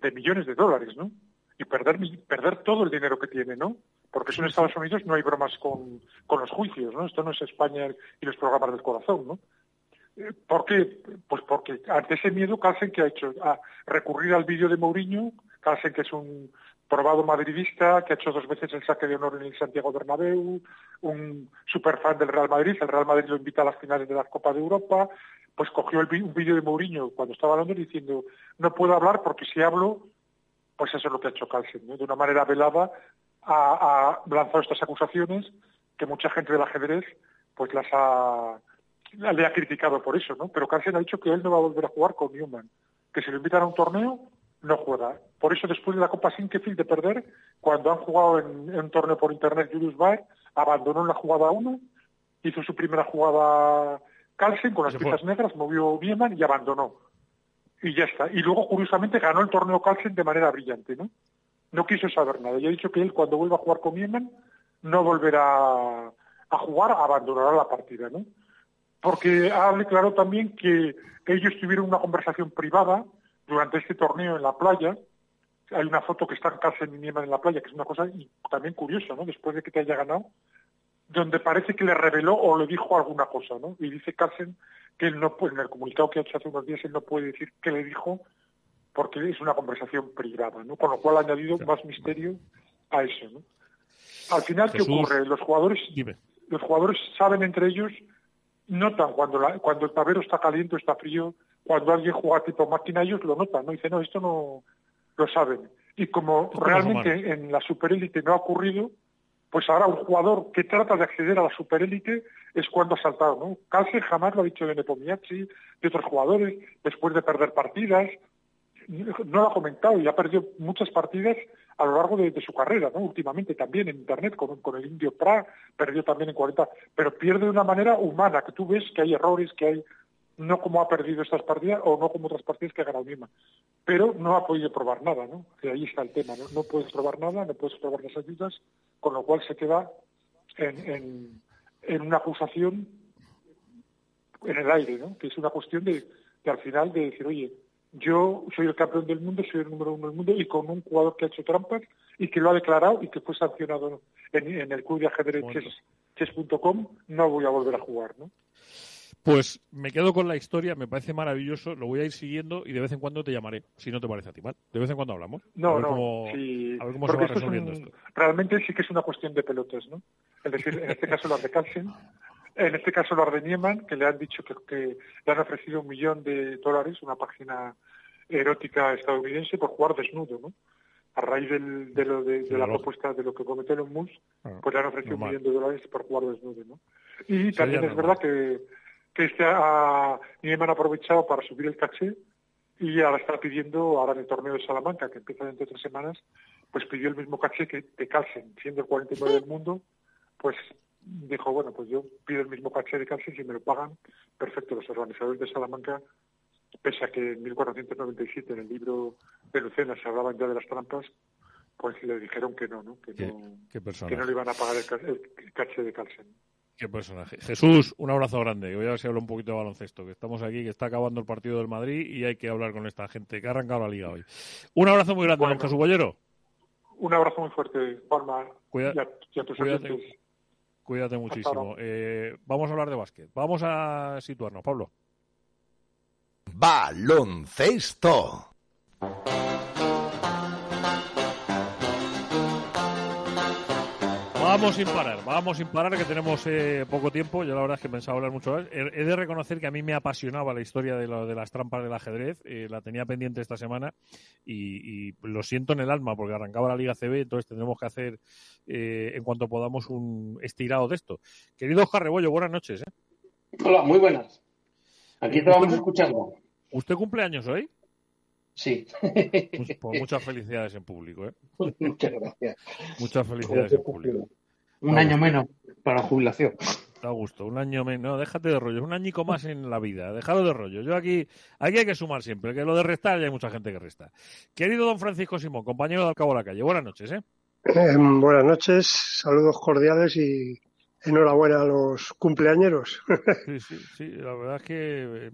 de millones de dólares, ¿no? Y perder, perder todo el dinero que tiene, ¿no? Porque eso en Estados Unidos no hay bromas con, con los juicios, ¿no? Esto no es España y los programas del corazón, ¿no? Eh, ¿Por qué? Pues porque ante ese miedo, Carlsen que ha hecho, ha recurrido al vídeo de Mourinho, Carlsen que es un probado madridista, que ha hecho dos veces el saque de honor en el Santiago Bernabéu, un superfan del Real Madrid, el Real Madrid lo invita a las finales de la Copa de Europa, pues cogió el, un vídeo de Mourinho cuando estaba hablando diciendo, no puedo hablar porque si hablo, pues eso es lo que ha hecho Carlsen, ¿no? De una manera velada ha, ha lanzado estas acusaciones que mucha gente del ajedrez pues las ha le ha criticado por eso, ¿no? Pero Carlsen ha dicho que él no va a volver a jugar con Newman, que si lo invitan a un torneo no juega. Por eso después de la Copa Sinquefield de perder, cuando han jugado en, un torneo por internet Julius Baer, abandonó la jugada 1, hizo su primera jugada Carlsen con las piezas negras, movió Newman y abandonó. Y ya está. Y luego, curiosamente, ganó el torneo Carlsen de manera brillante, ¿no? No quiso saber nada. Y ha dicho que él, cuando vuelva a jugar con Newman, no volverá a jugar, abandonará la partida, ¿no? porque ha declarado también que ellos tuvieron una conversación privada durante este torneo en la playa. Hay una foto que está en casa en Nieman en la playa, que es una cosa también curiosa, ¿no? Después de que te haya ganado, donde parece que le reveló o le dijo alguna cosa, ¿no? Y dice Carlsen que él no puede, en el comunicado que ha hecho hace unos días, él no puede decir qué le dijo porque es una conversación privada, ¿no? Con lo cual ha añadido más misterio a eso, ¿no? Al final, ¿qué ocurre? Los jugadores, los jugadores saben entre ellos notan cuando, cuando el tablero está caliente o está frío, cuando alguien juega tipo máquina, ellos lo notan, ¿no? Dicen, no, esto no lo saben. Y como realmente en la superélite no ha ocurrido, pues ahora un jugador que trata de acceder a la superélite es cuando ha saltado, ¿no? Carlsen jamás lo ha dicho de Nepomiachi, de otros jugadores, después de perder partidas, no lo ha comentado y ha perdido muchas partidas a lo largo de, su carrera, ¿no? Últimamente también en Internet, con, con, el indio Pra, perdió también en 40, pero pierde de una manera humana, que tú ves que hay errores, que hay, no como ha perdido estas partidas o no como otras partidas que ha ganado misma, pero no ha podido probar nada, ¿no? Que ahí está el tema, ¿no? No puedes probar nada, no puedes probar las ayudas, con lo cual se queda en, en, en una acusación en el aire, ¿no? Que es una cuestión de, de al final de decir, oye, yo soy el campeón del mundo, soy el número uno del mundo y con un jugador que ha hecho trampas y que lo ha declarado y que fue sancionado en, el club de ajedrez chess.com, no voy a volver a jugar, ¿no? Pues me quedo con la historia, me parece maravilloso, lo voy a ir siguiendo y de vez en cuando te llamaré, si no te parece a ti mal. De vez en cuando hablamos. No, no, cómo, a ver cómo se va resolviendo esto. Realmente sí que es una cuestión de pelotas, ¿no? Es decir, en este caso las de Carlsen, en este caso los de Nieman, que le han dicho que, le han ofrecido un millón de dólares, una página erótica estadounidense, por jugar desnudo, ¿no? A raíz del, de, lo de, la propuesta de lo que cometió Elon Musk, ah, pues le han ofrecido un millón de dólares por jugar desnudo, ¿no? Y también es verdad que que este a, Nieman ha aprovechado para subir el caché y ahora está pidiendo, ahora en el torneo de Salamanca, que empieza dentro de tres semanas, pues pidió el mismo caché que de Carlsen, siendo el 49 del mundo, pues dijo, bueno, pues yo pido el mismo caché de Carlsen, si me lo pagan, perfecto, los organizadores de Salamanca, pese a que en 1497 en el libro de Lucena se hablaban ya de las trampas, pues le dijeron que no, ¿no? Que, no, que no le iban a pagar el, el caché de Carlsen. Qué personaje. Jesús, un abrazo grande. Voy a ver si hablo un poquito de baloncesto, que estamos aquí, que está acabando el partido del Madrid y hay que hablar con esta gente que ha arrancado la liga hoy. Un abrazo muy grande, Jesús Bollero. Un abrazo muy fuerte, Juanma. cuídate, cuídate muchísimo. Eh, vamos a hablar de básquet. Vamos a situarnos, Pablo. Baloncesto. Vamos sin parar, vamos sin parar, que tenemos eh, poco tiempo. Yo la verdad es que pensaba hablar mucho más. He, de reconocer que a mí me apasionaba la historia de, lo, de las trampas del ajedrez. Eh, la tenía pendiente esta semana y, lo siento en el alma porque arrancaba la Liga CB, entonces tendremos que hacer, eh, en cuanto podamos, un estirado de esto. Querido Oscar Rebollo, buenas noches. Hola, muy buenas. Aquí te vamos escuchando. ¿Usted cumple años hoy? Sí. Pues, pues muchas felicidades en público. ¿eh? *laughs* Muchas gracias. Muchas felicidades en público. Un año menos para la jubilación. Da gusto, un año menos. No, déjate de rollo, un añico más en la vida. Dejado de rollo. Yo aquí, aquí hay que sumar siempre, que lo de restar ya hay mucha gente que resta. Querido don Francisco Simón, compañero de Al Cabo de la Calle, buenas noches, ¿eh? Eh, buenas noches, saludos cordiales y enhorabuena a los cumpleañeros. *laughs* Sí, sí, sí, la verdad es que eh,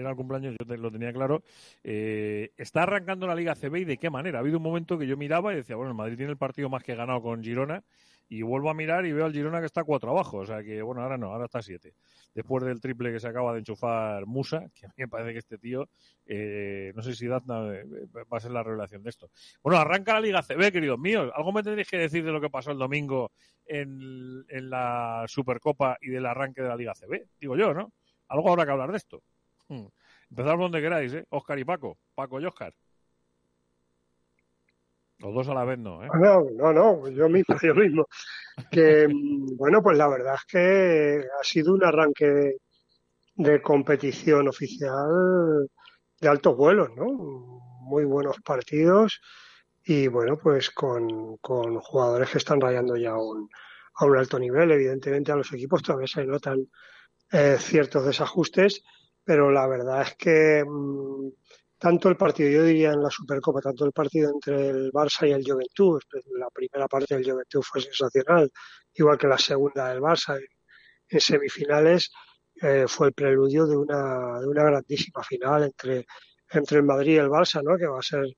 era el cumpleaños, yo te- lo tenía claro. Eh, está arrancando la Liga CB y de qué manera. Ha habido un momento que yo miraba y decía, bueno, el Madrid tiene el partido más que ganado con Girona y vuelvo a mirar y veo al Girona que está cuatro abajo. O sea que, bueno, ahora no, ahora está siete. Después del triple que se acaba de enchufar Musa, *laughs* que a mí me parece que este tío, eh, no sé si Dazna eh, va a ser la revelación de esto. Bueno, arranca la Liga CB, queridos míos. Algo me tendréis que decir de lo que pasó el domingo en, en la Supercopa y del arranque de la Liga CB. Digo yo, ¿no? Algo habrá que hablar de esto. Hmm. Donde queráis, ¿eh? Oscar y Paco. Paco y Oscar. Los dos a la vez no, ¿eh? No, no, no, yo mismo, *laughs* yo mismo. Que, mm, bueno, pues la verdad es que ha sido un arranque de, competición oficial de altos vuelos, ¿no? Muy buenos partidos y, bueno, pues con, con jugadores que están rayando ya un, a un alto nivel. Evidentemente a los equipos todavía se notan eh, ciertos desajustes, pero la verdad es que mm, tanto el partido, yo diría en la Supercopa, tanto el partido entre el Barça y el Juventud, la primera parte del Juventud fue sensacional, igual que la segunda del Barça en, en semifinales, eh, fue el preludio de una, de una grandísima final entre, entre el Madrid y el Barça, ¿no? que va a ser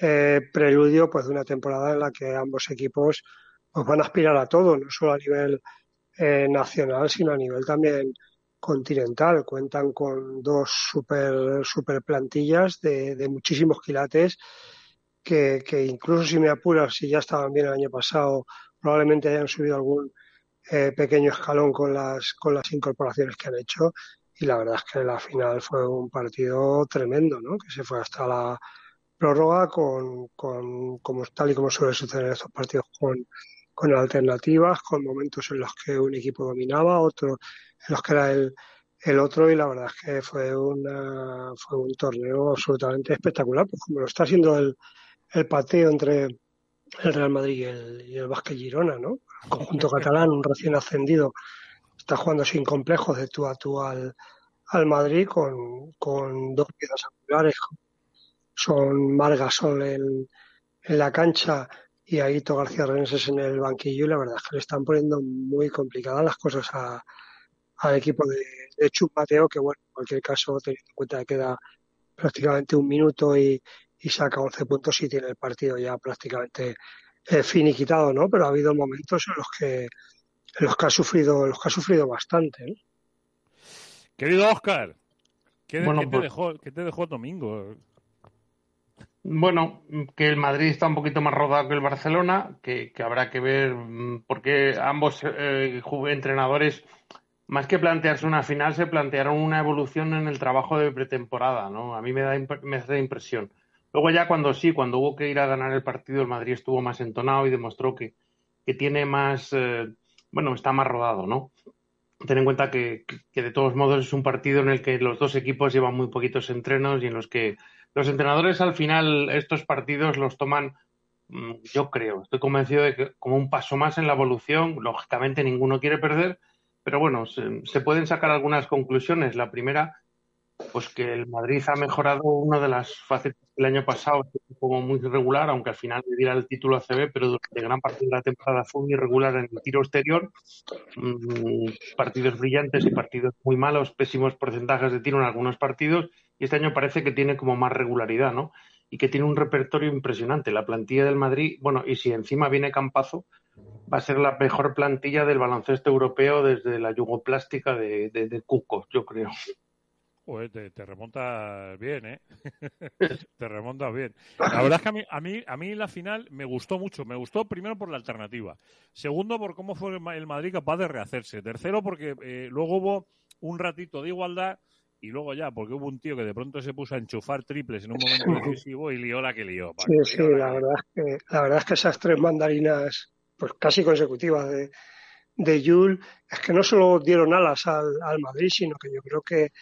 eh, preludio pues, de una temporada en la que ambos equipos pues, van a aspirar a todo, no solo a nivel eh, nacional, sino a nivel también continental. Cuentan con dos super, super plantillas de, de muchísimos quilates que, que incluso si me apuras, si ya estaban bien el año pasado, probablemente hayan subido algún eh, pequeño escalón con las, con las incorporaciones que han hecho. Y la verdad es que la final fue un partido tremendo, ¿no? Que se fue hasta la prórroga con, con como tal y como suele suceder en estos partidos con, con alternativas, con momentos en los que un equipo dominaba, otro en los que era el, el otro y la verdad es que fue una, fue un torneo absolutamente espectacular, pues como lo está haciendo el, el pateo entre el Real Madrid y el, y el Vázquez Girona, ¿no? El conjunto *laughs* catalán, un recién ascendido, está jugando sin complejos de tú a tú al, al Madrid con, con dos piezas angulares, son Margasol en, en la cancha y Aito García Reneses en el banquillo y la verdad es que le están poniendo muy complicadas las cosas a, al equipo de, de Chup Mateo, que bueno, en cualquier caso, teniendo en cuenta que queda prácticamente un minuto y, y saca 11 puntos y tiene el partido ya prácticamente eh, finiquitado, ¿no? Pero ha habido momentos en los que en los que ha sufrido, en los que ha sufrido bastante. Querido Oscar, ¿qué, Bueno, qué te dejó, qué te dejó el domingo? Bueno, que el Madrid está un poquito más rodado que el Barcelona, que, que habrá que ver, mm, porque ambos eh, entrenadores, más que plantearse una final, se plantearon una evolución en el trabajo de pretemporada, ¿no? A mí me da, me da impresión. Luego ya cuando sí, cuando hubo que ir a ganar el partido, el Madrid estuvo más entonado y demostró que, que tiene más, eh, bueno, está más rodado, ¿no? Ten en cuenta que, de todos modos es un partido en el que los dos equipos llevan muy poquitos entrenos y en los que los entrenadores al final estos partidos los toman, mm, yo creo, estoy convencido de que como un paso más en la evolución, lógicamente ninguno quiere perder, pero bueno, se, se pueden sacar algunas conclusiones. La primera, pues que el Madrid ha mejorado una de las facetas del año pasado, fue como muy irregular, aunque al final le diera el título a CB, pero durante gran parte de la temporada fue muy irregular en el tiro exterior. Mm, partidos brillantes y partidos muy malos, pésimos porcentajes de tiro en algunos partidos, y este año parece que tiene como más regularidad, ¿no? Y que tiene un repertorio impresionante. La plantilla del Madrid, bueno, y si encima viene Campazo, va a ser la mejor plantilla del baloncesto europeo desde la yugoplástica de, de, de yo creo. Joder, te, te remontas bien, ¿eh? *laughs* te remontas bien. La verdad es que a mí, a, mí, a mí la final me gustó mucho. Me gustó primero por la alternativa. Segundo, por cómo fue el Ma- el Madrid capaz de rehacerse. Tercero, porque eh, luego hubo un ratito de igualdad y luego ya, porque hubo un tío que de pronto se puso a enchufar triples en un momento decisivo y lió la que lió. Paco. Sí, sí, la verdad es que, la verdad es que esas tres mandarinas, pues casi consecutivas de, de Yul, es que no solo dieron alas al, al Madrid, sino que yo creo que,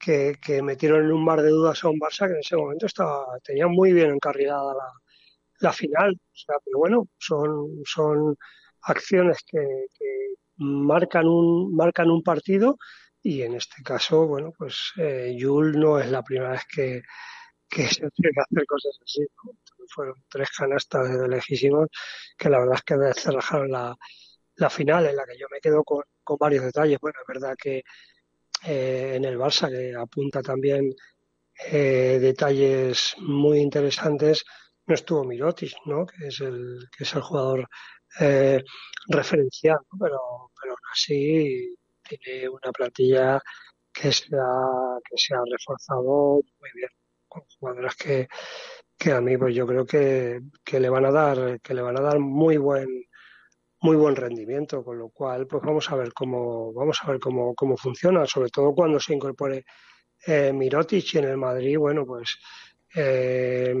que, que metieron en un mar de dudas a un Barça que en ese momento estaba, tenía muy bien encarrilada la, la final. O sea, pero bueno, son, son acciones que, que marcan un, marcan un partido y en este caso, bueno, pues eh, Yul no es la primera vez que, que se tiene que hacer cosas así. ¿no? Fueron tres canastas de lejísimos que la verdad es que cerrajaron la, la final en la que yo me quedo con, con varios detalles. Bueno, es verdad que eh, en el Barça, que apunta también eh, detalles muy interesantes, no estuvo Mirotic, ¿no? que es el que es el jugador eh, referencial, pero, pero aún así tiene una plantilla que se ha, que se ha reforzado muy bien con jugadores que, que a mí pues yo creo que, que le van a dar que le van a dar muy buen muy buen rendimiento con lo cual pues vamos a ver cómo vamos a ver cómo, cómo funciona sobre todo cuando se incorpore eh, Mirotic y en el Madrid bueno pues eh,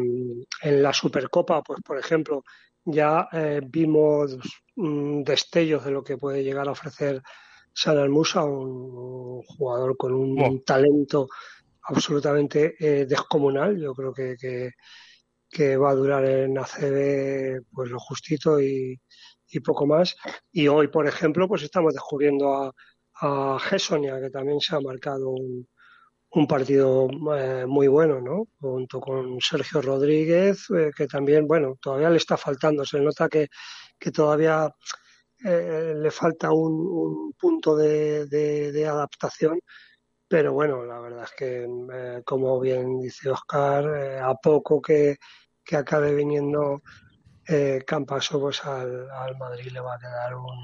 en la Supercopa pues por ejemplo ya eh, vimos mm, destellos de lo que puede llegar a ofrecer San Musa, un, jugador con un talento absolutamente eh, descomunal. Yo creo que, que, que, va a durar en ACB pues lo justito y, y, poco más. Y hoy, por ejemplo, pues estamos descubriendo a, a Gessonia, que también se ha marcado un, un partido eh, muy bueno, ¿no? Junto con Sergio Rodríguez, eh, que también, bueno, todavía le está faltando. Se nota que, que todavía eh, le falta un, un punto de, de, adaptación, pero bueno, la verdad es que, eh, como bien dice Oscar, a poco que, que acabe viniendo Campaso, pues al, al Madrid le va a quedar un,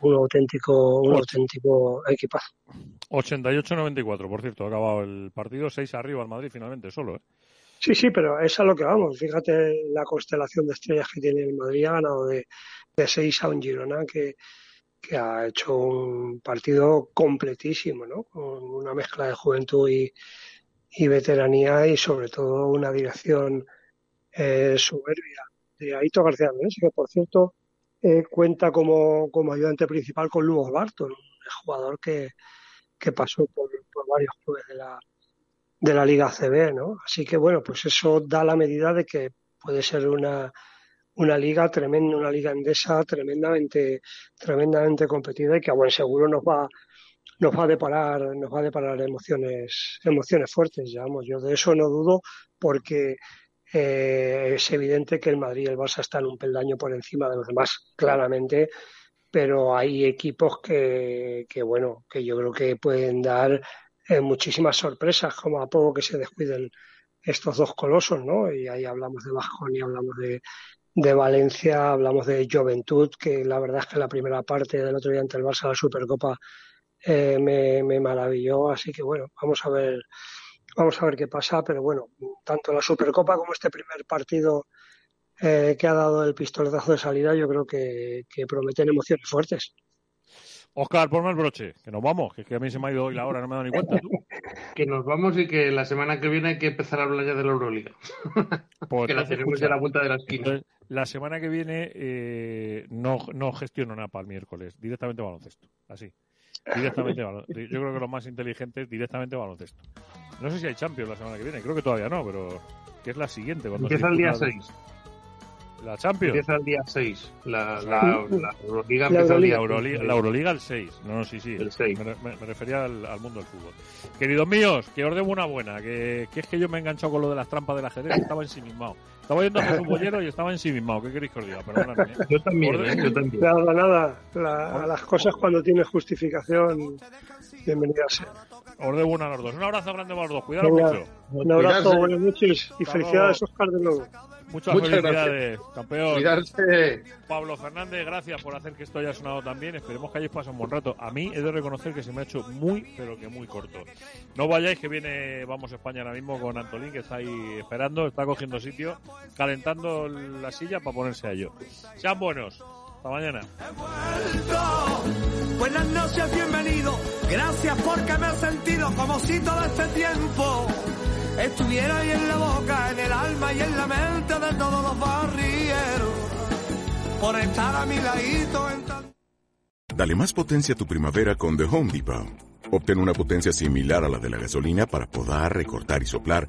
un auténtico, un auténtico equipazo. 88-94, por cierto, ha acabado el partido 6 arriba al Madrid finalmente, solo, ¿eh? Sí, sí, pero es a lo que vamos. Fíjate la constelación de estrellas que tiene el Madrid, ha ganado de, de 6 a un Girona que, que ha hecho un partido completísimo, ¿no? Con una mezcla de juventud y, y veteranía y sobre todo una dirección eh, soberbia de Aito García Menés, que por cierto eh, cuenta como, como ayudante principal con Lugo Barton, un jugador que, que pasó por, varios clubes de la, de la Liga CB, ¿no? Así que bueno, pues eso da la medida de que puede ser una, una liga tremenda, una liga endesa tremendamente, tremendamente competida y que a buen seguro nos va, nos va a deparar, nos va a deparar emociones, emociones fuertes. Yo de eso no dudo porque eh, es evidente que el Madrid y el Barça están un peldaño por encima de los demás, claramente, pero hay equipos que, que bueno, que yo creo que pueden dar eh, muchísimas sorpresas, como a poco que se descuiden estos dos colosos, ¿no? Y ahí hablamos de y hablamos de, de Valencia, hablamos de Juventud, que la verdad es que la primera parte del otro día ante el Barça, la Supercopa, eh, me, me maravilló, así que bueno, vamos a ver Vamos a ver qué pasa, pero bueno, tanto la Supercopa como este primer partido eh, que ha dado el pistoletazo de salida, yo creo que, que prometen emociones fuertes. Oscar, ponme el broche, que nos vamos, que, es que a mí se me ha ido hoy la hora, no me he dado ni cuenta. ¿tú? *laughs* que nos vamos y que la semana que viene hay que empezar a hablar ya de la Euroliga. *laughs* Pues que la tenemos escucha, ya a la vuelta de la esquina. La semana que viene eh, no, no gestiono nada para el miércoles, directamente baloncesto, así. Directamente. Yo creo que lo más inteligente es directamente baloncesto. No sé si hay Champions la semana que viene, creo que todavía no, pero que es la siguiente. Cuando Empieza el día 6. La Champions. Empieza el día 6. La, la, la Euroliga empieza el día la Euroliga, la Euroliga el 6. No, no, sí, sí. El 6. Me, me, me refería al, al, mundo del fútbol. Queridos míos, que os debo una buena. Que, que, es que yo me he enganchado con lo de las trampas del ajedrez. Estaba ensimismado. Estaba yendo a Jesús Bollero y estaba ensimismado. ¿Qué queréis que os diga? Perdóname. ¿eh? Yo también, ¿eh? yo también. Nada, nada. La, las cosas cuando tiene justificación, bienvenidas. Os debo una a los dos. Un abrazo grande para los dos. Cuidado mucho. Un abrazo, Cuidarse. buenas noches y felicidades, Oscar, de nuevo. Muchas, Muchas felicidades, gracias. campeón. Cuidarse. Pablo Fernández, gracias por hacer que esto haya sonado tan bien. Esperemos que hayáis pasado un buen rato. A mí he de reconocer que se me ha hecho muy, pero que muy corto. No vayáis, que viene Vamos a España ahora mismo con Antolín, que está ahí esperando, está cogiendo sitio, calentando la silla para ponerse a ello. Sean buenos. Hasta mañana. Buenas noches, bienvenido. Gracias porque me he sentido como si todo este tiempo estuviera ahí en la boca, en el alma y en la mente de todos los barrieros. Por estar a mi ladito en tan... Dale más potencia a tu primavera con The Home Depot. Obtén una potencia similar a la de la gasolina para podar, recortar y soplar